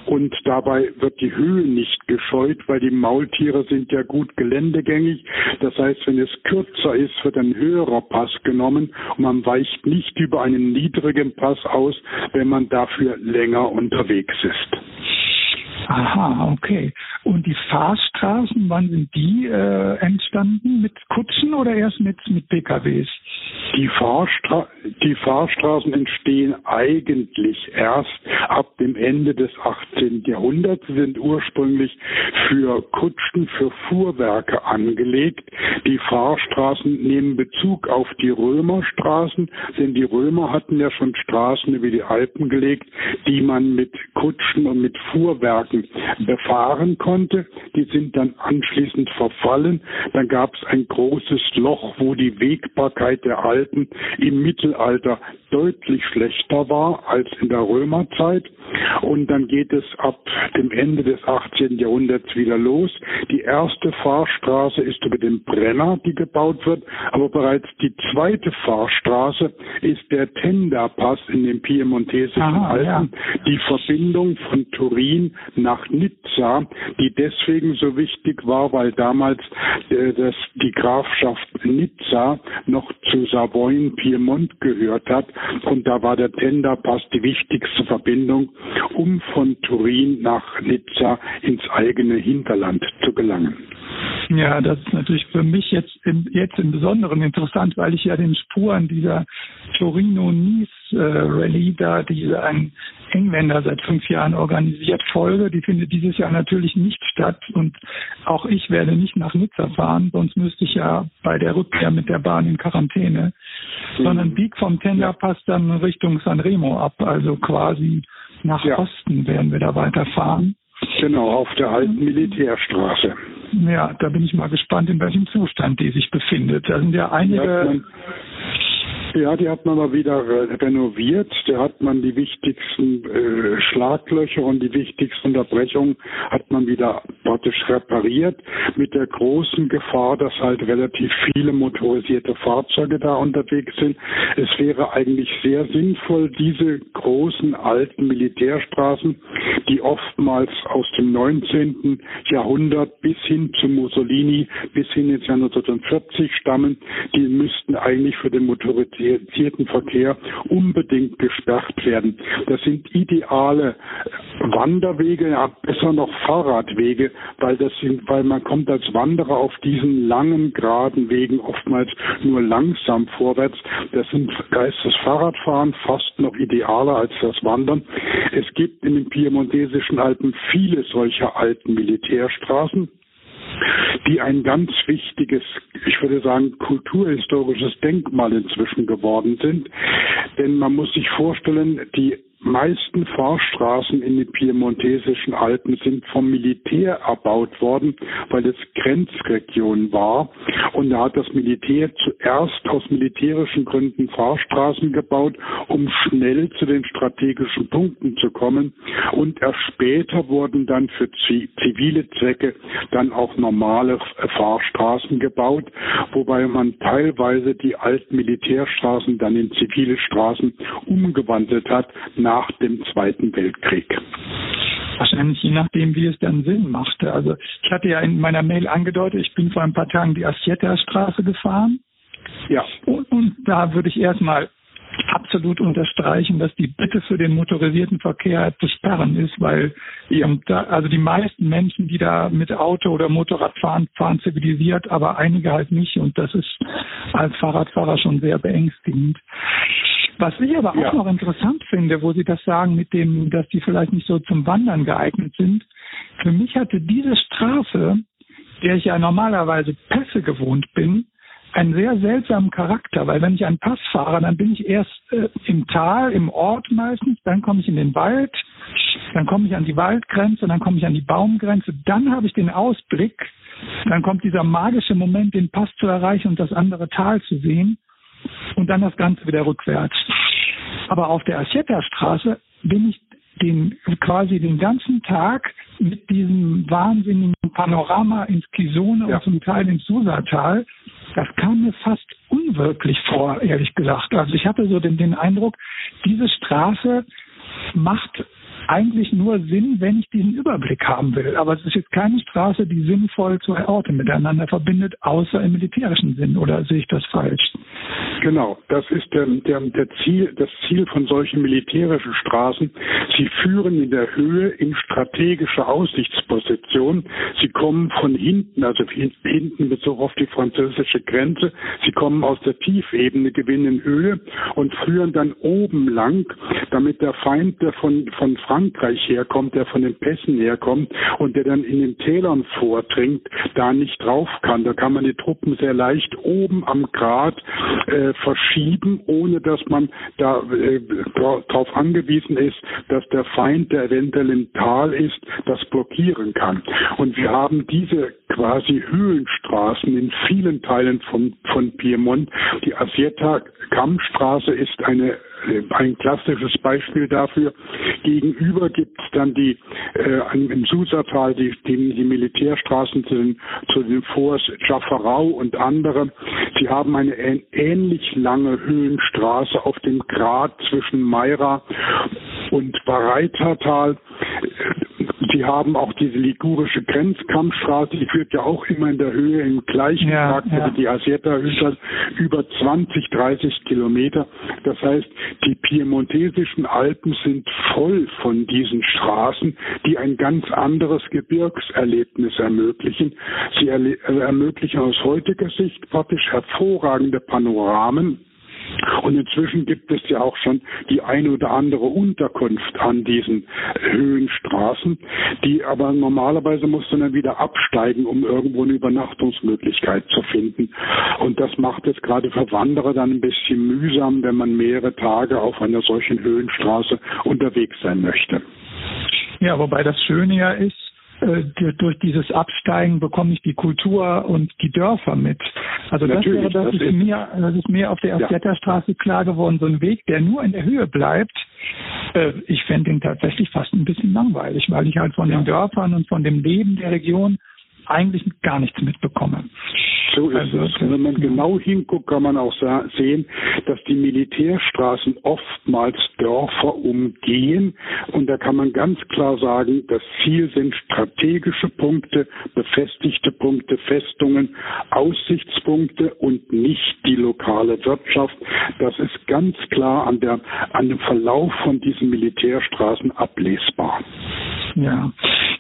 Und dabei wird die Höhe nicht gescheut, weil die Maultiere sind ja gut geländegängig. Das heißt, wenn es kürzer ist, wird ein höherer Pass genommen und man weicht nicht über einen niedrigen Pass aus, wenn man dafür länger unterwegs ist. Aha, okay. Und die Fahrstraßen, wann sind die äh, entstanden? Mit Kutschen oder erst mit, mit PKWs? Die, Fahrstra die Fahrstraßen entstehen eigentlich erst ab dem Ende des 18. Jahrhunderts, Sie sind ursprünglich für Kutschen, für Fuhrwerke angelegt. Die Fahrstraßen nehmen Bezug auf die Römerstraßen, denn die Römer hatten ja schon Straßen über die Alpen gelegt, die man mit Kutschen und mit Fuhrwerken befahren konnte. Die sind dann anschließend verfallen. Dann gab es ein großes Loch, wo die Wegbarkeit der Alpen im Mittelalter deutlich schlechter war als in der Römerzeit. Und dann geht es ab dem Ende des 18. Jahrhunderts wieder los. Die erste Fahrstraße ist über den Brenner, die gebaut wird, aber bereits die zweite Fahrstraße ist der Tenderpass in den piemontesischen Aha, Alpen, ja. die Verbindung von Turin nach Nizza, die deswegen so wichtig war, weil damals äh, das, die Grafschaft Nizza noch zu Savoyen Piemont gehört hat und da war der Tenderpass die wichtigste Verbindung, um von Turin nach Nizza ins eigene Hinterland zu gelangen. Ja, das ist natürlich für mich jetzt im, jetzt im Besonderen interessant, weil ich ja den Spuren dieser Torino-Nice äh, da, die ein Engländer seit fünf Jahren organisiert, folge. Die findet dieses Jahr natürlich nicht statt und auch ich werde nicht nach Nizza fahren, sonst müsste ich ja bei der Rückkehr mit der Bahn in Quarantäne, mhm. sondern bieg vom Tenderpass dann Richtung Sanremo ab, also quasi nach ja. Osten werden wir da weiterfahren. Genau, auf der alten Militärstraße. Ja, da bin ich mal gespannt, in welchem Zustand die sich befindet. Da sind ja einige ja, die hat man mal wieder renoviert. Da hat man die wichtigsten äh, Schlaglöcher und die wichtigsten Unterbrechungen hat man wieder praktisch repariert. Mit der großen Gefahr, dass halt relativ viele motorisierte Fahrzeuge da unterwegs sind. Es wäre eigentlich sehr sinnvoll, diese großen alten Militärstraßen, die oftmals aus dem 19. Jahrhundert bis hin zu Mussolini, bis hin ins Jahr 1940 stammen, die müssten eigentlich für den motorisierten motorisierten Verkehr unbedingt gesperrt werden. Das sind ideale Wanderwege, ja, besser noch Fahrradwege, weil das sind, weil man kommt als Wanderer auf diesen langen, geraden Wegen oftmals nur langsam vorwärts. Das sind, da ist das Fahrradfahren fast noch idealer als das Wandern. Es gibt in den piemontesischen Alpen viele solcher alten Militärstraßen die ein ganz wichtiges, ich würde sagen, kulturhistorisches Denkmal inzwischen geworden sind. Denn man muss sich vorstellen, die meisten Fahrstraßen in den piemontesischen Alpen sind vom Militär erbaut worden, weil es Grenzregion war. Und da hat das Militär zuerst aus militärischen Gründen Fahrstraßen gebaut, um schnell zu den strategischen Punkten zu kommen. Und erst später wurden dann für zivile Zwecke dann auch normale Fahrstraßen gebaut, wobei man teilweise die alten Militärstraßen dann in zivile Straßen umgewandelt hat, nach dem Zweiten Weltkrieg. Wahrscheinlich je nachdem, wie es dann Sinn machte. Also ich hatte ja in meiner Mail angedeutet, ich bin vor ein paar Tagen die Assietta-Straße gefahren. Ja. Und, und da würde ich erstmal absolut unterstreichen, dass die Bitte für den motorisierten Verkehr zu sperren ist, weil ja. da, also die meisten Menschen, die da mit Auto oder Motorrad fahren, fahren zivilisiert, aber einige halt nicht und das ist als Fahrradfahrer schon sehr beängstigend. Was ich aber auch ja. noch interessant finde, wo Sie das sagen mit dem, dass die vielleicht nicht so zum Wandern geeignet sind. Für mich hatte diese Straße, der ich ja normalerweise Pässe gewohnt bin, einen sehr seltsamen Charakter, weil wenn ich einen Pass fahre, dann bin ich erst äh, im Tal, im Ort meistens, dann komme ich in den Wald, dann komme ich an die Waldgrenze, dann komme ich an die Baumgrenze, dann habe ich den Ausblick, dann kommt dieser magische Moment, den Pass zu erreichen und das andere Tal zu sehen und dann das Ganze wieder rückwärts. Aber auf der Assietta-Straße bin ich den, quasi den ganzen Tag mit diesem wahnsinnigen Panorama ins Kisone ja. und zum Teil ins Susatal. Das kam mir fast unwirklich vor, ehrlich gesagt. Also ich hatte so den, den Eindruck, diese Straße macht eigentlich nur Sinn, wenn ich diesen Überblick haben will. Aber es ist jetzt keine Straße, die sinnvoll zwei Orte miteinander verbindet, außer im militärischen Sinn. Oder sehe ich das falsch? Genau, das ist der, der, der Ziel, das Ziel von solchen militärischen Straßen. Sie führen in der Höhe in strategische Aussichtsposition. Sie kommen von hinten, also hinten Bezug auf die französische Grenze. Sie kommen aus der Tiefebene, gewinnen Höhe und führen dann oben lang, damit der Feind, der von, von Frankreich herkommt, der von den Pässen herkommt und der dann in den Tälern vordringt, da nicht drauf kann. Da kann man die Truppen sehr leicht oben am Grat äh, verschieben, ohne dass man da äh, darauf angewiesen ist, dass der Feind, der eventuell im Tal ist, das blockieren kann. Und wir haben diese quasi Höhenstraßen in vielen Teilen von, von Piemont. Die Asieta Kammstraße ist eine ein klassisches Beispiel dafür. Gegenüber gibt es dann die äh, im Susatal die, die, die Militärstraßen zu den, zu den Forts Jaffarau und andere. Sie haben eine ähnlich lange Höhenstraße auf dem Grat zwischen Meira und Bareitatal. Sie haben auch diese ligurische Grenzkampfstraße, die führt ja auch immer in der Höhe im gleichen ja, Takt, ja. also die Asieta über 20, 30 Kilometer. Das heißt, die piemontesischen Alpen sind voll von diesen Straßen, die ein ganz anderes Gebirgserlebnis ermöglichen. Sie ermöglichen aus heutiger Sicht praktisch hervorragende Panoramen und inzwischen gibt es ja auch schon die eine oder andere Unterkunft an diesen Höhenstraßen, die aber normalerweise muss man dann wieder absteigen, um irgendwo eine Übernachtungsmöglichkeit zu finden. Und das macht es gerade für Wanderer dann ein bisschen mühsam, wenn man mehrere Tage auf einer solchen Höhenstraße unterwegs sein möchte. Ja, wobei das Schöne ja ist, durch dieses Absteigen bekomme ich die Kultur und die Dörfer mit. Also das wäre das, das ist, mir, das ist mir auf der Erfletterstraße ja. klar geworden, so ein Weg, der nur in der Höhe bleibt. Äh, ich fände ihn tatsächlich fast ein bisschen langweilig, weil ich halt von ja. den Dörfern und von dem Leben der Region eigentlich gar nichts mitbekomme. So ist also, es. wenn man genau hinguckt, kann man auch sehen, dass die Militärstraßen oftmals Dörfer umgehen. Und da kann man ganz klar sagen, das Ziel sind strategische Punkte, befestigte Punkte, Festungen, Aussichtspunkte und nicht die lokale Wirtschaft. Das ist ganz klar an, der, an dem Verlauf von diesen Militärstraßen ablesbar. Ja.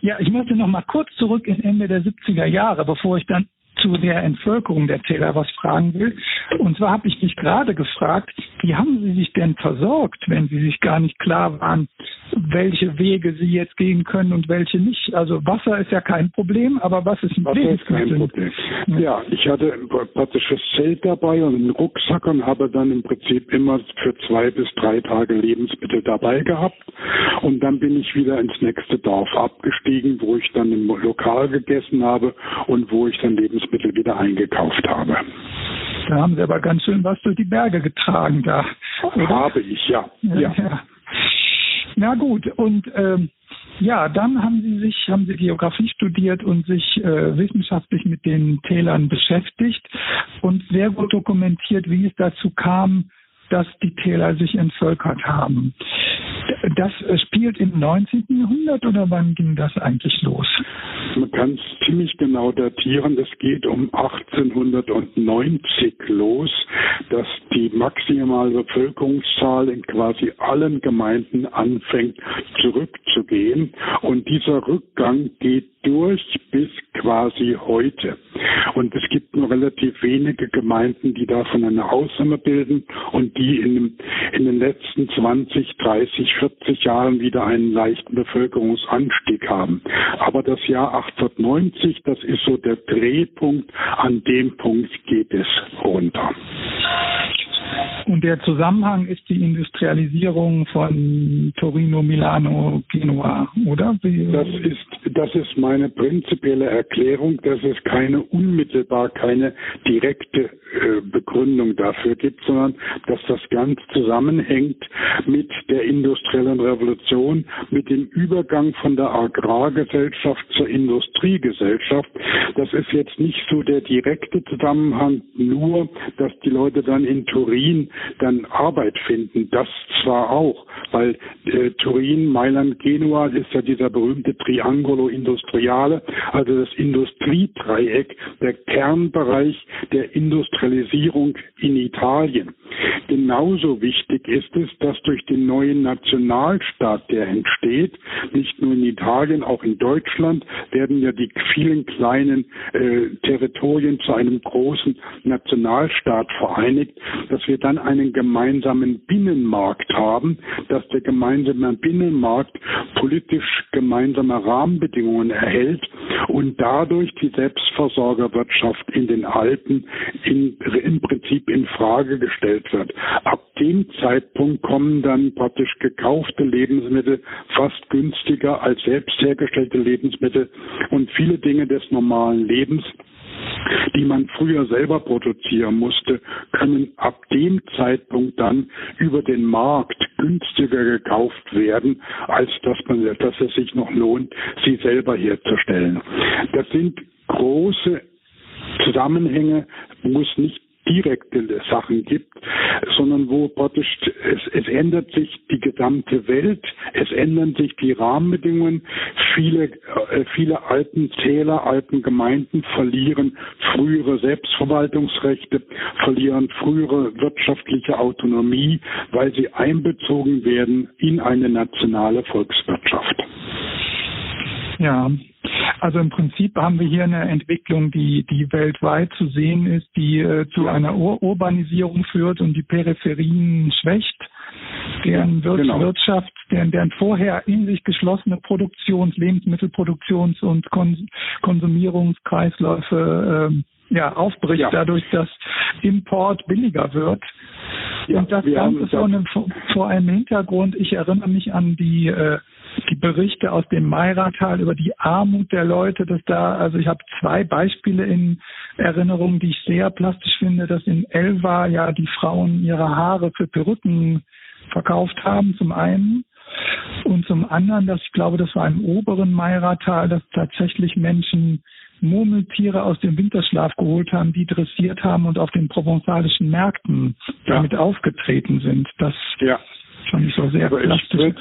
Ja, ich möchte noch mal kurz zurück in Ende der 70er Jahre, bevor ich dann zu der Entvölkerung der Täler was fragen will. Und zwar habe ich mich gerade gefragt, wie haben Sie sich denn versorgt, wenn Sie sich gar nicht klar waren, welche Wege Sie jetzt gehen können und welche nicht? Also Wasser ist ja kein Problem, aber was ist ein Wasser ist kein Problem. Ja, ich hatte ein praktisches Zelt dabei und einen Rucksack und habe dann im Prinzip immer für zwei bis drei Tage Lebensmittel dabei gehabt. Und dann bin ich wieder ins nächste Dorf abgestiegen, wo ich dann im Lokal gegessen habe und wo ich dann Lebensmittel wieder eingekauft habe. Da haben Sie aber ganz schön was durch die Berge getragen da. Oder? Habe ich, ja. ja. ja. Na gut, und ähm, ja, dann haben Sie sich, haben Sie Geografie studiert und sich äh, wissenschaftlich mit den Tälern beschäftigt und sehr gut dokumentiert, wie es dazu kam, dass die Täler sich entvölkert haben. Das spielt im 19. Jahrhundert oder wann ging das eigentlich los? Man kann es ziemlich genau datieren. Das geht um 1890 los, dass die maximale Bevölkerungszahl in quasi allen Gemeinden anfängt zurückzugehen. Und dieser Rückgang geht durch bis quasi heute. Und es gibt nur relativ wenige Gemeinden, die davon eine Ausnahme bilden und die in, in den letzten 20, 30, 40 Jahren wieder einen leichten Bevölkerungsanstieg haben. Aber das Jahr 1890, das ist so der Drehpunkt, an dem Punkt geht es runter. Und der Zusammenhang ist die Industrialisierung von Torino, Milano, Genua, oder? Das ist, das ist meine prinzipielle Erklärung, dass es keine unmittelbar, keine direkte äh, Begründung dafür gibt, sondern dass das ganz zusammenhängt mit der industriellen Revolution, mit dem Übergang von der Agrargesellschaft zur Industriegesellschaft. Das ist jetzt nicht so der direkte Zusammenhang, nur dass die Leute dann in Turin Turin dann Arbeit finden. Das zwar auch, weil äh, Turin, Mailand, Genua ist ja dieser berühmte Triangolo Industriale, also das Industriedreieck, der Kernbereich der Industrialisierung in Italien. Genauso wichtig ist es, dass durch den neuen Nationalstaat, der entsteht, nicht nur in Italien, auch in Deutschland, werden ja die vielen kleinen äh, Territorien zu einem großen Nationalstaat vereinigt, dass wir dann einen gemeinsamen Binnenmarkt haben, dass der gemeinsame Binnenmarkt politisch gemeinsame Rahmenbedingungen erhält und dadurch die Selbstversorgerwirtschaft in den Alpen in, im Prinzip in Frage gestellt wird. Ab dem Zeitpunkt kommen dann praktisch gekaufte Lebensmittel fast günstiger als selbst hergestellte Lebensmittel und viele Dinge des normalen Lebens die man früher selber produzieren musste, können ab dem Zeitpunkt dann über den Markt günstiger gekauft werden, als dass man, dass es sich noch lohnt, sie selber herzustellen. Das sind große Zusammenhänge, es nicht direkte Sachen gibt, sondern wo praktisch es, es ändert sich die gesamte Welt, es ändern sich die Rahmenbedingungen. Viele, äh, viele Alpenzähler, Alpengemeinden verlieren frühere Selbstverwaltungsrechte, verlieren frühere wirtschaftliche Autonomie, weil sie einbezogen werden in eine nationale Volkswirtschaft. Ja, also im Prinzip haben wir hier eine Entwicklung, die, die weltweit zu sehen ist, die äh, zu einer Ur Urbanisierung führt und die Peripherien schwächt, deren Wir genau. Wirtschaft, deren, deren vorher in sich geschlossene Produktions-, Lebensmittelproduktions- und Kon Konsumierungskreisläufe äh, ja, aufbricht, ja. dadurch, dass Import billiger wird. Ja, und das Ganze vor einem, vor einem Hintergrund, ich erinnere mich an die äh, die Berichte aus dem Mairatal über die Armut der Leute, dass da, also ich habe zwei Beispiele in Erinnerung, die ich sehr plastisch finde, dass in Elva ja die Frauen ihre Haare für Perücken verkauft haben, zum einen. Und zum anderen, dass ich glaube, das war im oberen Mairatal, dass tatsächlich Menschen Murmeltiere aus dem Winterschlaf geholt haben, die dressiert haben und auf den provenzalischen Märkten ja. damit aufgetreten sind. Das ja. fand ich so sehr Aber plastisch.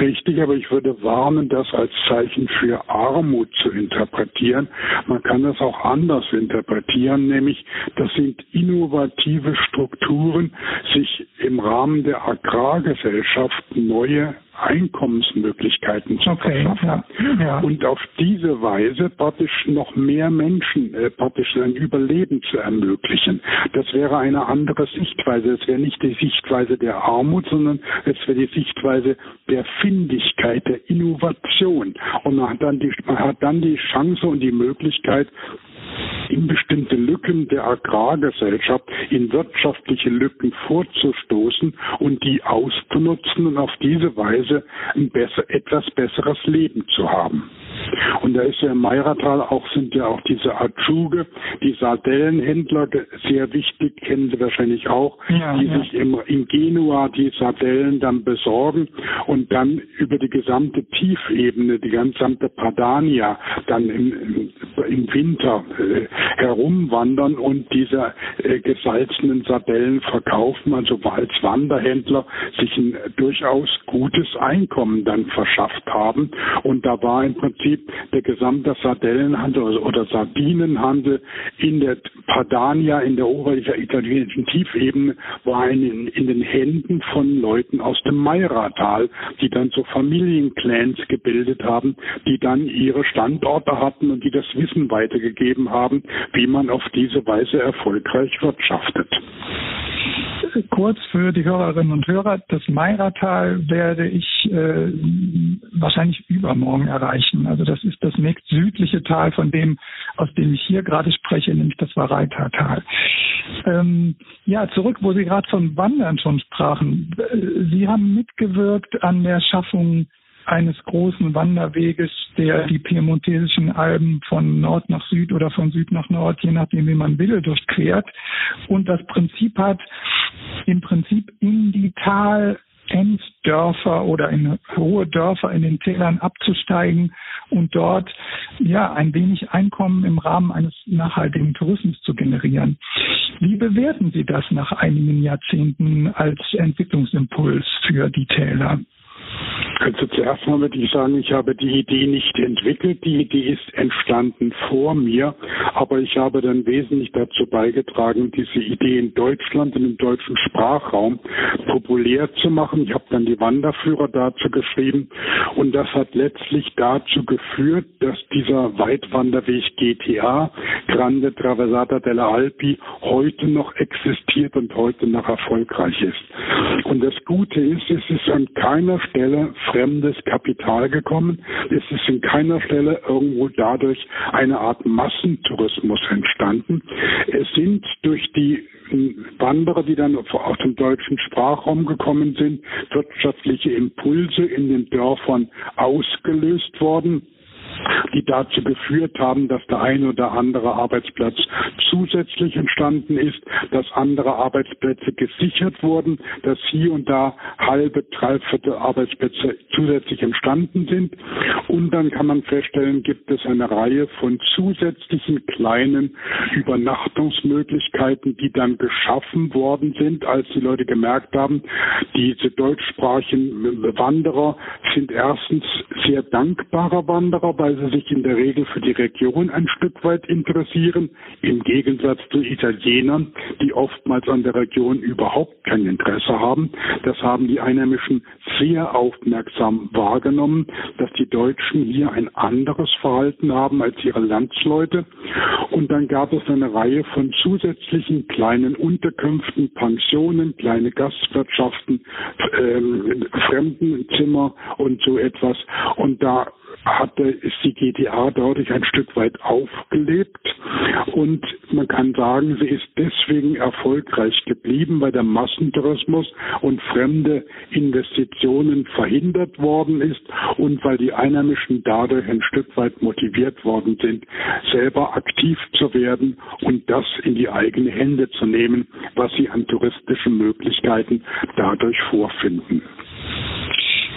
Richtig, aber ich würde warnen, das als Zeichen für Armut zu interpretieren. Man kann das auch anders interpretieren, nämlich das sind innovative Strukturen, sich im Rahmen der Agrargesellschaft neue Einkommensmöglichkeiten zu okay, verschaffen. Ja, ja. Und auf diese Weise praktisch noch mehr Menschen äh, praktisch ein Überleben zu ermöglichen. Das wäre eine andere Sichtweise. Es wäre nicht die Sichtweise der Armut, sondern es wäre die Sichtweise der Findigkeit, der Innovation. Und man hat dann die, man hat dann die Chance und die Möglichkeit, in bestimmte Lücken der Agrargesellschaft, in wirtschaftliche Lücken vorzustoßen und die auszunutzen und auf diese Weise ein besser, etwas besseres Leben zu haben. Und da ist ja im Meiratal auch, sind ja auch diese Atschuge, die Sardellenhändler, sehr wichtig, kennen Sie wahrscheinlich auch, ja, die ja. sich im, in Genua die Sardellen dann besorgen und dann über die gesamte Tiefebene, die gesamte Padania, dann im, im Winter herumwandern und diese äh, gesalzenen Sardellen verkaufen, also als Wanderhändler sich ein durchaus gutes Einkommen dann verschafft haben. Und da war im Prinzip der gesamte Sardellenhandel oder Sardinenhandel in der Padania, in der oberitalienischen Tiefebene, war in, in den Händen von Leuten aus dem Mairatal, die dann so Familienclans gebildet haben, die dann ihre Standorte hatten und die das Wissen weitergegeben haben, wie man auf diese Weise erfolgreich wirtschaftet kurz für die Hörerinnen und Hörer, das Meiratal werde ich äh, wahrscheinlich übermorgen erreichen. Also das ist das nächst südliche Tal von dem, aus dem ich hier gerade spreche, nämlich das Vareitatal. Ähm, ja, zurück, wo Sie gerade von Wandern schon sprachen. Sie haben mitgewirkt an der Schaffung eines großen Wanderweges, der die piemontesischen Alben von Nord nach Süd oder von Süd nach Nord, je nachdem wie man will, durchquert. Und das Prinzip hat, im Prinzip in die Tal Enddörfer oder in hohe Dörfer in den Tälern abzusteigen und dort ja ein wenig Einkommen im Rahmen eines nachhaltigen Tourismus zu generieren. Wie bewerten Sie das nach einigen Jahrzehnten als Entwicklungsimpuls für die Täler? Also zuerst mal würde ich sagen, ich habe die Idee nicht entwickelt. Die Idee ist entstanden vor mir, aber ich habe dann wesentlich dazu beigetragen, diese Idee in Deutschland, in dem deutschen Sprachraum populär zu machen. Ich habe dann die Wanderführer dazu geschrieben und das hat letztlich dazu geführt, dass dieser Weitwanderweg GTA, Grande Traversata della Alpi, heute noch existiert und heute noch erfolgreich ist. Und das Gute ist, es ist an keiner Stelle fremdes Kapital gekommen. Es ist in keiner Stelle irgendwo dadurch eine Art Massentourismus entstanden. Es sind durch die Wanderer, die dann aus dem deutschen Sprachraum gekommen sind, wirtschaftliche Impulse in den Dörfern ausgelöst worden die dazu geführt haben, dass der ein oder andere Arbeitsplatz zusätzlich entstanden ist, dass andere Arbeitsplätze gesichert wurden, dass hier und da halbe, dreiviertel Arbeitsplätze zusätzlich entstanden sind. Und dann kann man feststellen, gibt es eine Reihe von zusätzlichen kleinen Übernachtungsmöglichkeiten, die dann geschaffen worden sind, als die Leute gemerkt haben, diese deutschsprachigen Wanderer sind erstens sehr dankbare Wanderer, sie sich in der Regel für die Region ein Stück weit interessieren, im Gegensatz zu Italienern, die oftmals an der Region überhaupt kein Interesse haben. Das haben die Einheimischen sehr aufmerksam wahrgenommen, dass die Deutschen hier ein anderes Verhalten haben als ihre Landsleute. Und dann gab es eine Reihe von zusätzlichen kleinen Unterkünften, Pensionen, kleine Gastwirtschaften, ähm, Fremdenzimmer und so etwas. Und da hatte, ist die GTA dadurch ein Stück weit aufgelebt und man kann sagen, sie ist deswegen erfolgreich geblieben, weil der Massentourismus und fremde Investitionen verhindert worden ist und weil die Einheimischen dadurch ein Stück weit motiviert worden sind, selber aktiv zu werden und das in die eigene Hände zu nehmen, was sie an touristischen Möglichkeiten dadurch vorfinden.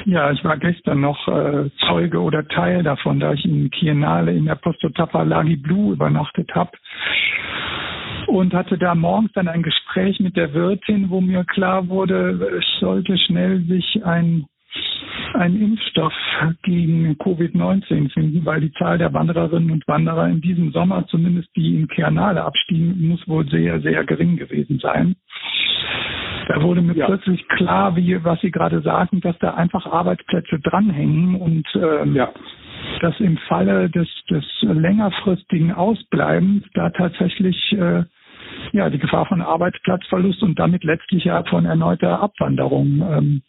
Ja, ich war gestern noch äh, Zeuge oder Teil davon, da ich in Kienale in der Postotapa Lagi Blue übernachtet habe und hatte da morgens dann ein Gespräch mit der Wirtin, wo mir klar wurde, es sollte schnell sich ein ein Impfstoff gegen Covid-19 finden, weil die Zahl der Wandererinnen und Wanderer in diesem Sommer, zumindest die in Kernale abstiegen, muss wohl sehr, sehr gering gewesen sein. Da wurde mir ja. plötzlich klar, wie was Sie gerade sagten, dass da einfach Arbeitsplätze dranhängen und ähm, ja. dass im Falle des, des längerfristigen Ausbleibens da tatsächlich äh, ja die Gefahr von Arbeitsplatzverlust und damit letztlich ja von erneuter Abwanderung ähm,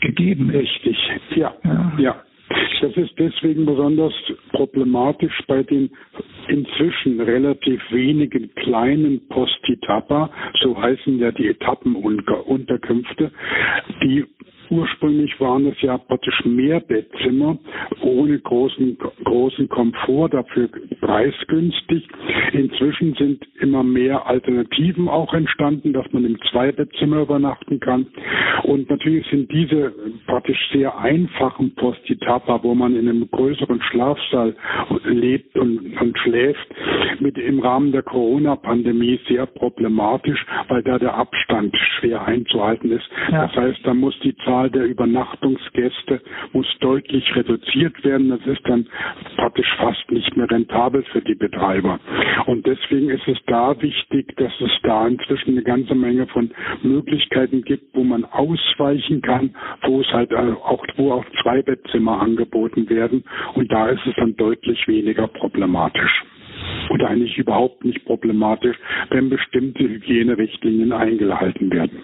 gegeben ist. Richtig, ja, ja. ja. Das ist deswegen besonders problematisch bei den inzwischen relativ wenigen kleinen Postitapa, so heißen ja die Etappenunterkünfte, die Ursprünglich waren es ja praktisch Mehrbettzimmer ohne großen, großen Komfort, dafür preisgünstig. Inzwischen sind immer mehr Alternativen auch entstanden, dass man im Zweibettzimmer übernachten kann. Und natürlich sind diese praktisch sehr einfachen Postitapa, wo man in einem größeren Schlafsaal lebt und, und schläft, mit im Rahmen der Corona-Pandemie sehr problematisch, weil da der Abstand schwer einzuhalten ist. Ja. Das heißt, da muss die Zahl Zahl der Übernachtungsgäste muss deutlich reduziert werden. Das ist dann praktisch fast nicht mehr rentabel für die Betreiber. Und deswegen ist es da wichtig, dass es da inzwischen eine ganze Menge von Möglichkeiten gibt, wo man ausweichen kann, wo es halt auch, wo auch Zweibettzimmer angeboten werden. Und da ist es dann deutlich weniger problematisch oder eigentlich überhaupt nicht problematisch, wenn bestimmte Hygienerichtlinien eingehalten werden.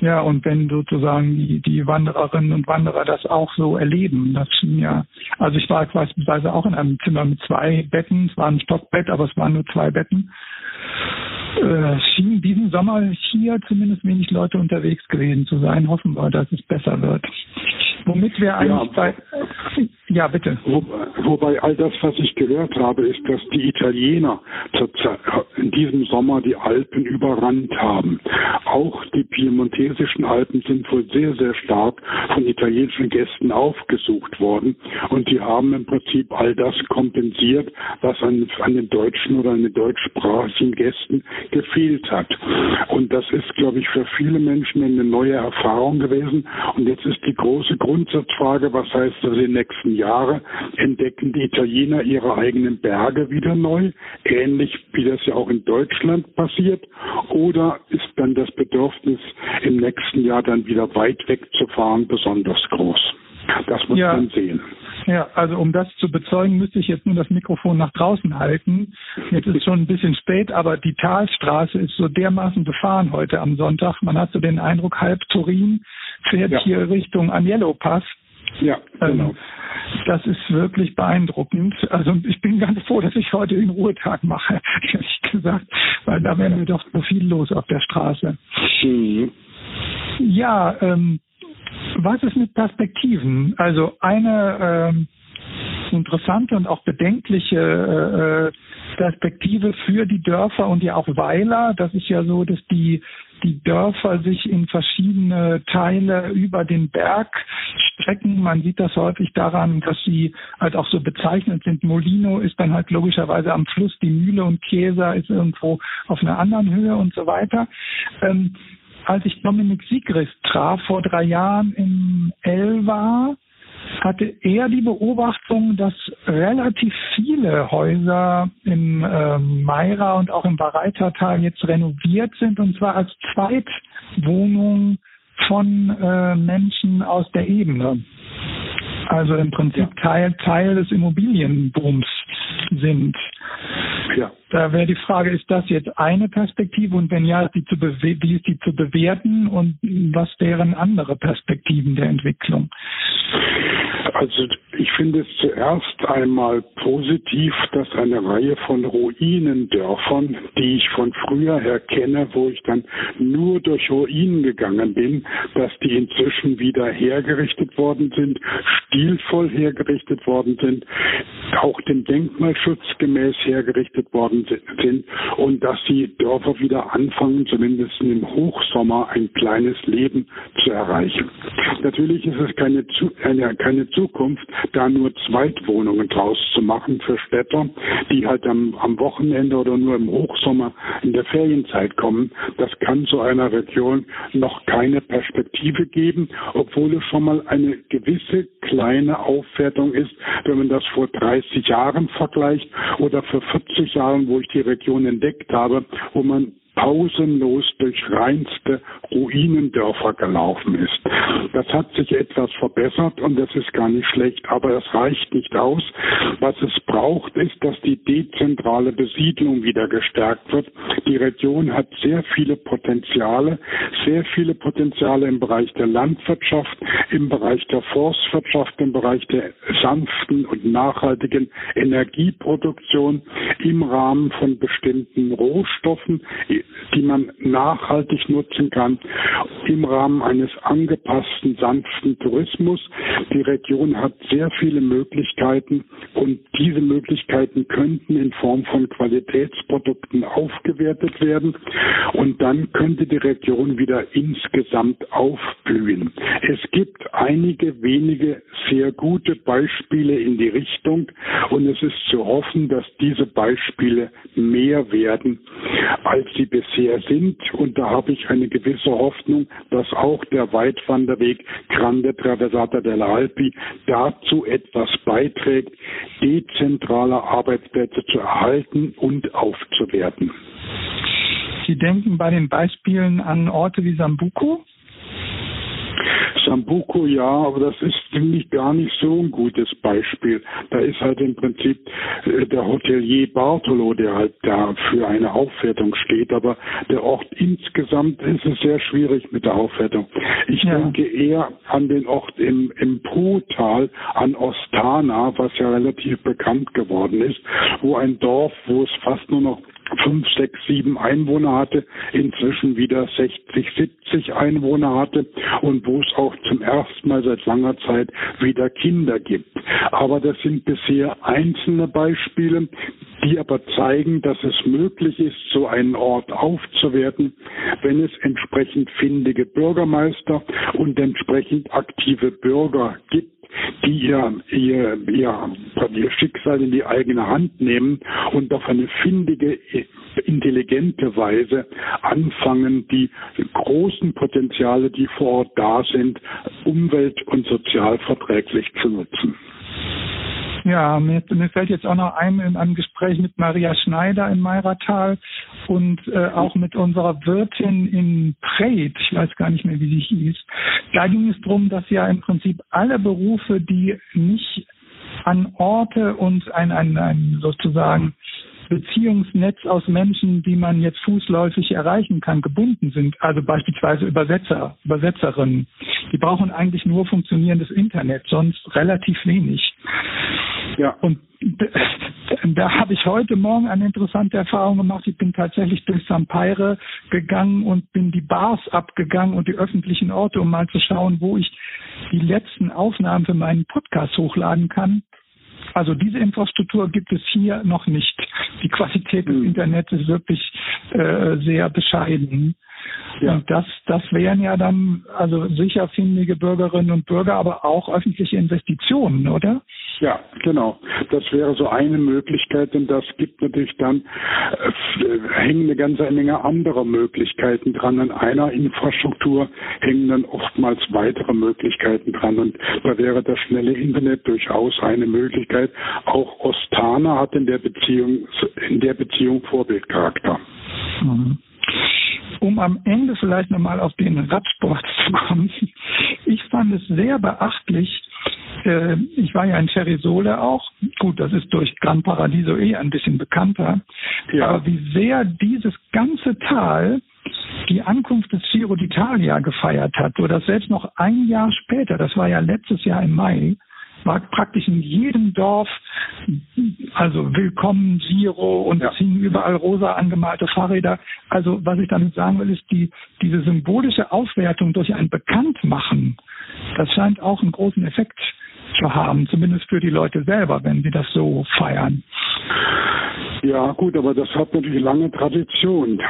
Ja, und wenn sozusagen die, die Wandererinnen und Wanderer das auch so erleben, das schien ja, also ich war beispielsweise auch in einem Zimmer mit zwei Betten, es war ein Stockbett, aber es waren nur zwei Betten. Äh, schien diesen Sommer hier zumindest wenig Leute unterwegs gewesen zu sein. Hoffen wir, dass es besser wird. Womit wir eigentlich ja, bei. Ja, bitte. Wo, wobei all das, was ich gehört habe, ist, dass die Italiener in diesem Sommer die Alpen überrannt haben. Auch die piemontesischen Alpen sind wohl sehr, sehr stark von italienischen Gästen aufgesucht worden. Und die haben im Prinzip all das kompensiert, was an, an den deutschen oder an den deutschsprachigen Gästen gefehlt hat. Und das ist, glaube ich, für viele Menschen eine neue Erfahrung gewesen. Und jetzt ist die große Grundsatzfrage, was heißt das in den nächsten Jahren? Entdecken die Italiener ihre eigenen Berge wieder neu, ähnlich wie das ja auch in Deutschland passiert? Oder ist dann das Bedürfnis, im nächsten Jahr dann wieder weit wegzufahren, besonders groß? Das muss ja. man sehen. Ja, also um das zu bezeugen, müsste ich jetzt nur das Mikrofon nach draußen halten. Jetzt ist schon ein bisschen spät, aber die Talstraße ist so dermaßen befahren heute am Sonntag. Man hat so den Eindruck, halb Turin fährt ja. hier Richtung Agnello Pass. Ja, ähm, genau. Ähm, das ist wirklich beeindruckend. Also ich bin ganz froh, dass ich heute den Ruhetag mache, *laughs* ehrlich gesagt, weil da wäre mir doch so viel los auf der Straße. Mhm. Ja, ähm, was ist mit Perspektiven? Also eine ähm, interessante und auch bedenkliche äh, Perspektive für die Dörfer und ja auch Weiler. Das ist ja so, dass die die Dörfer sich in verschiedene Teile über den Berg strecken. Man sieht das häufig daran, dass sie halt auch so bezeichnet sind. Molino ist dann halt logischerweise am Fluss, die Mühle und Chiesa ist irgendwo auf einer anderen Höhe und so weiter. Ähm, als ich Dominik Siegrist traf vor drei Jahren im Elva, hatte er die Beobachtung, dass relativ viele Häuser im äh, Meira und auch im Bareitertal jetzt renoviert sind und zwar als Zweitwohnung von äh, Menschen aus der Ebene. Also im Prinzip. Teil, Teil des Immobilienbooms sind. Ja. Da wäre die Frage, ist das jetzt eine Perspektive und wenn ja, ist die zu wie ist die zu bewerten und was wären andere Perspektiven der Entwicklung? Also ich finde es zuerst einmal positiv, dass eine Reihe von Ruinendörfern, die ich von früher her kenne, wo ich dann nur durch Ruinen gegangen bin, dass die inzwischen wieder hergerichtet worden sind, stilvoll hergerichtet worden sind, auch dem Denkmalschutz gemäß hergerichtet worden sind und dass die Dörfer wieder anfangen, zumindest im Hochsommer ein kleines Leben zu erreichen. Natürlich ist es keine, eine, keine Zukunft, da nur Zweitwohnungen draus zu machen für Städter, die halt am, am Wochenende oder nur im Hochsommer in der Ferienzeit kommen. Das kann zu einer Region noch keine Perspektive geben, obwohl es schon mal eine gewisse kleine Aufwertung ist, wenn man das vor 30 Jahren vergleicht oder vor 40 Jahren, wo ich die Region entdeckt habe, wo man pausenlos durch reinste Ruinendörfer gelaufen ist. Das hat sich etwas verbessert und das ist gar nicht schlecht, aber es reicht nicht aus. Was es braucht, ist, dass die dezentrale Besiedlung wieder gestärkt wird. Die Region hat sehr viele Potenziale, sehr viele Potenziale im Bereich der Landwirtschaft, im Bereich der Forstwirtschaft, im Bereich der sanften und nachhaltigen Energieproduktion, im Rahmen von bestimmten Rohstoffen, die man nachhaltig nutzen kann im Rahmen eines angepassten, sanften Tourismus. Die Region hat sehr viele Möglichkeiten und diese Möglichkeiten könnten in Form von Qualitätsprodukten aufgewertet werden und dann könnte die Region wieder insgesamt aufblühen. Es gibt einige wenige sehr gute Beispiele in die Richtung und es ist zu hoffen, dass diese Beispiele mehr werden, als sie bisher sind. Und da habe ich eine gewisse Hoffnung, dass auch der Weitwanderweg Grande Traversata delle Alpi dazu etwas beiträgt, dezentrale Arbeitsplätze zu erhalten und aufzuwerten. Sie denken bei den Beispielen an Orte wie Sambuco? Sambuco ja, aber das ist nämlich gar nicht so ein gutes Beispiel. Da ist halt im Prinzip äh, der Hotelier Bartolo, der halt da für eine Aufwertung steht, aber der Ort insgesamt ist es sehr schwierig mit der Aufwertung. Ich ja. denke eher an den Ort im, im Putal, an Ostana, was ja relativ bekannt geworden ist, wo ein Dorf, wo es fast nur noch fünf, sechs, sieben Einwohner hatte, inzwischen wieder 60, 70 Einwohner hatte und wo es auch zum ersten Mal seit langer Zeit wieder Kinder gibt. Aber das sind bisher einzelne Beispiele, die aber zeigen, dass es möglich ist, so einen Ort aufzuwerten, wenn es entsprechend findige Bürgermeister und entsprechend aktive Bürger gibt, die ihr, ihr, ihr, ihr Schicksal in die eigene Hand nehmen und auf eine findige, intelligente Weise anfangen, die großen Potenziale, die vor Ort da sind, umwelt- und sozialverträglich zu nutzen. Ja, mir, mir fällt jetzt auch noch ein in einem Gespräch mit Maria Schneider in Meiratal und äh, auch mit unserer Wirtin in Preit, ich weiß gar nicht mehr, wie sie hieß. Da ging es darum, dass ja im Prinzip alle Berufe, die nicht an Orte und ein, ein, ein sozusagen Beziehungsnetz aus Menschen, die man jetzt fußläufig erreichen kann, gebunden sind. Also beispielsweise Übersetzer, Übersetzerinnen. Die brauchen eigentlich nur funktionierendes Internet, sonst relativ wenig. Ja. Und *laughs* da habe ich heute Morgen eine interessante Erfahrung gemacht. Ich bin tatsächlich durch Sampaire gegangen und bin die Bars abgegangen und die öffentlichen Orte, um mal zu schauen, wo ich die letzten Aufnahmen für meinen Podcast hochladen kann. Also diese Infrastruktur gibt es hier noch nicht. Die Qualität des hm. Internets ist wirklich äh, sehr bescheiden. Ja. Und das, das wären ja dann also sicher findige Bürgerinnen und Bürger, aber auch öffentliche Investitionen, oder? Ja, genau. Das wäre so eine Möglichkeit, denn das gibt natürlich dann, äh, hängen eine ganze Menge anderer Möglichkeiten dran. An einer Infrastruktur hängen dann oftmals weitere Möglichkeiten dran. Und da wäre das schnelle Internet durchaus eine Möglichkeit. Auch Ostana hat in der Beziehung, in der Beziehung Vorbildcharakter. Mhm um am Ende vielleicht nochmal auf den Radsport zu kommen. Ich fand es sehr beachtlich. Äh, ich war ja in Cerisole auch. Gut, das ist durch Gran Paradiso eh ein bisschen bekannter. Ja. Aber wie sehr dieses ganze Tal die Ankunft des Giro d'Italia gefeiert hat, so dass selbst noch ein Jahr später, das war ja letztes Jahr im Mai, war praktisch in jedem Dorf, also Willkommen Giro und ja. es hingen überall rosa angemalte Fahrräder. Also was ich damit sagen will, ist die, diese symbolische Aufwertung durch ein Bekanntmachen, das scheint auch einen großen Effekt zu haben, zumindest für die Leute selber, wenn sie das so feiern. Ja, gut, aber das hat natürlich lange Tradition.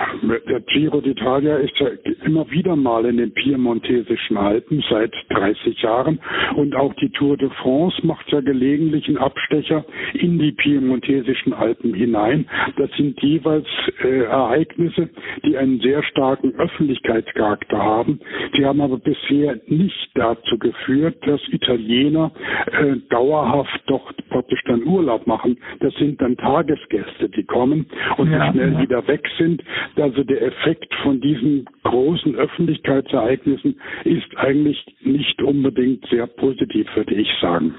Der Giro d'Italia ist ja immer wieder mal in den piemontesischen Alpen seit 30 Jahren und auch die Tour de France macht ja gelegentlich einen Abstecher in die piemontesischen Alpen hinein. Das sind jeweils äh, Ereignisse, die einen sehr starken Öffentlichkeitscharakter haben. Die haben aber bisher nicht dazu geführt, dass Italiener äh, dauerhaft dort praktisch dann Urlaub machen. Das sind dann Tagesgäste. Gäste, die kommen und ja, schnell ja. wieder weg sind. Also der Effekt von diesen großen Öffentlichkeitsereignissen ist eigentlich nicht unbedingt sehr positiv, würde ich sagen.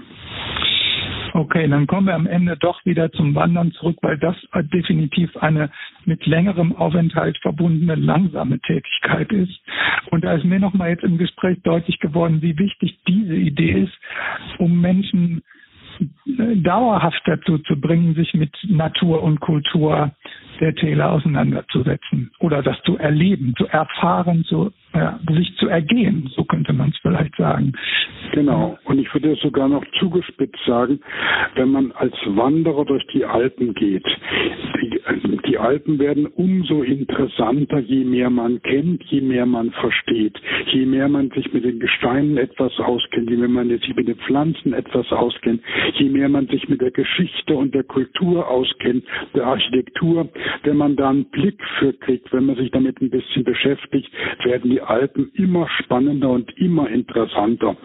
Okay, dann kommen wir am Ende doch wieder zum Wandern zurück, weil das definitiv eine mit längerem Aufenthalt verbundene langsame Tätigkeit ist. Und da ist mir nochmal jetzt im Gespräch deutlich geworden, wie wichtig diese Idee ist, um Menschen dauerhaft dazu zu bringen, sich mit Natur und Kultur der Täler auseinanderzusetzen oder das zu erleben, zu erfahren, zu ja, sich zu ergehen, so könnte man es vielleicht sagen. Genau. Und ich würde sogar noch zugespitzt sagen, wenn man als Wanderer durch die Alpen geht, die, die Alpen werden umso interessanter, je mehr man kennt, je mehr man versteht, je mehr man sich mit den Gesteinen etwas auskennt, je mehr man sich mit den Pflanzen etwas auskennt, je mehr man sich mit der Geschichte und der Kultur auskennt, der Architektur, wenn man da einen Blick für kriegt, wenn man sich damit ein bisschen beschäftigt, werden die Alpen immer spannender und immer interessanter.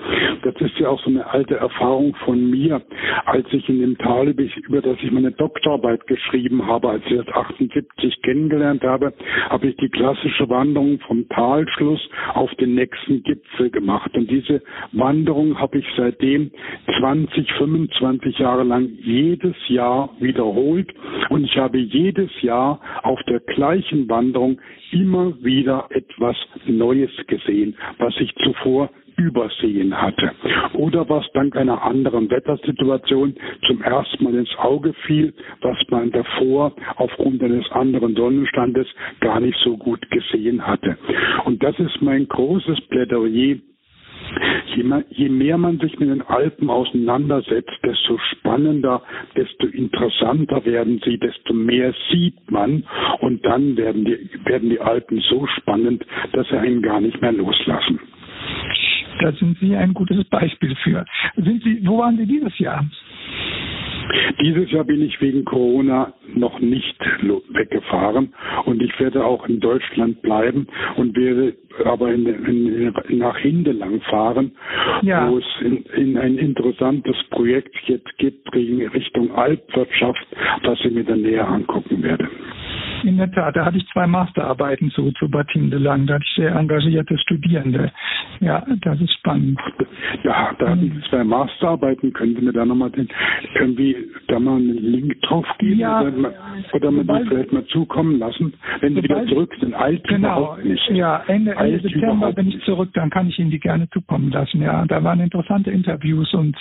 Das ist ja auch so eine alte Erfahrung von mir, als ich in dem Tal, über das ich meine Doktorarbeit geschrieben habe, als ich das 78 kennengelernt habe, habe ich die klassische Wanderung vom Talschluss auf den nächsten Gipfel gemacht. Und diese Wanderung habe ich seitdem 20, 25 Jahre lang jedes Jahr wiederholt. Und ich habe jedes Jahr auf der gleichen Wanderung immer wieder etwas Neues gesehen, was ich zuvor übersehen hatte oder was dank einer anderen Wettersituation zum ersten Mal ins Auge fiel, was man davor aufgrund eines anderen Sonnenstandes gar nicht so gut gesehen hatte. Und das ist mein großes Plädoyer Je, mehr man sich mit den Alpen auseinandersetzt, desto spannender, desto interessanter werden sie, desto mehr sieht man und dann werden die, werden die Alpen so spannend, dass sie einen gar nicht mehr loslassen. Da sind Sie ein gutes Beispiel für. Sind Sie, wo waren Sie dieses Jahr? Dieses Jahr bin ich wegen Corona noch nicht weggefahren und ich werde auch in Deutschland bleiben und werde aber in, in, nach Hindelang fahren, ja. wo es in, in, ein interessantes Projekt jetzt gibt Richtung Alpwirtschaft, das ich mir dann näher angucken werde. In der Tat, da hatte ich zwei Masterarbeiten zu, zu Batinde Lang. Da hatte ich sehr engagierte Studierende. Ja, das ist spannend. Ja, da hatte ich zwei Masterarbeiten. Können Sie mir da nochmal den, irgendwie da mal einen Link drauf geben? Ja, oder, mal, oder mal die vielleicht mal zukommen lassen, wenn Sie wieder zurück sind. Alt genau, überhaupt nicht. Ja, Ende, Ende September bin ich zurück, dann kann ich Ihnen die gerne zukommen lassen. Ja, da waren interessante Interviews und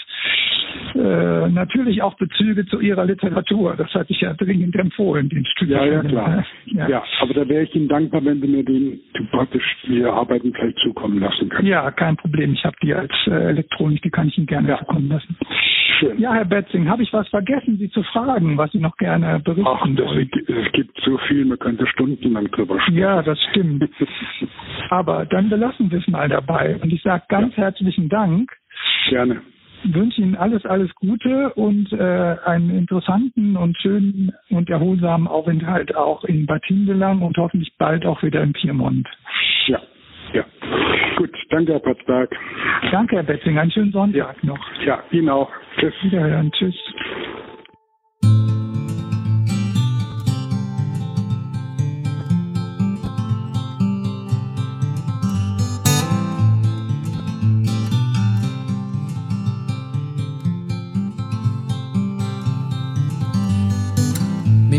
äh, natürlich auch Bezüge zu ihrer Literatur. Das hatte ich ja dringend empfohlen, den Studenten. Ja, ja, klar. Ja. ja. aber da wäre ich Ihnen dankbar, wenn Sie mir den praktisch die Arbeiten vielleicht zukommen lassen können. Ja, kein Problem. Ich habe die als äh, Elektronik, die kann ich Ihnen gerne ja. zukommen lassen. Schön. Ja, Herr Betzing, habe ich was vergessen, Sie zu fragen, was Sie noch gerne berichten Ach, das? Es gibt so viel, man könnte stundenlang drüber sprechen. Ja, das stimmt. aber dann belassen wir es mal dabei. Und ich sage ganz ja. herzlichen Dank. Gerne wünsche Ihnen alles, alles Gute und äh, einen interessanten und schönen und erholsamen Aufenthalt auch in Bad Hindelang und hoffentlich bald auch wieder in Piemont. Ja. Gut, danke, Herr Patzberg. Danke, Herr Betzing. Einen schönen Sonntag ja. noch. Ja, Ihnen auch. Tschüss. Wiederhören. Tschüss.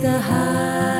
the high.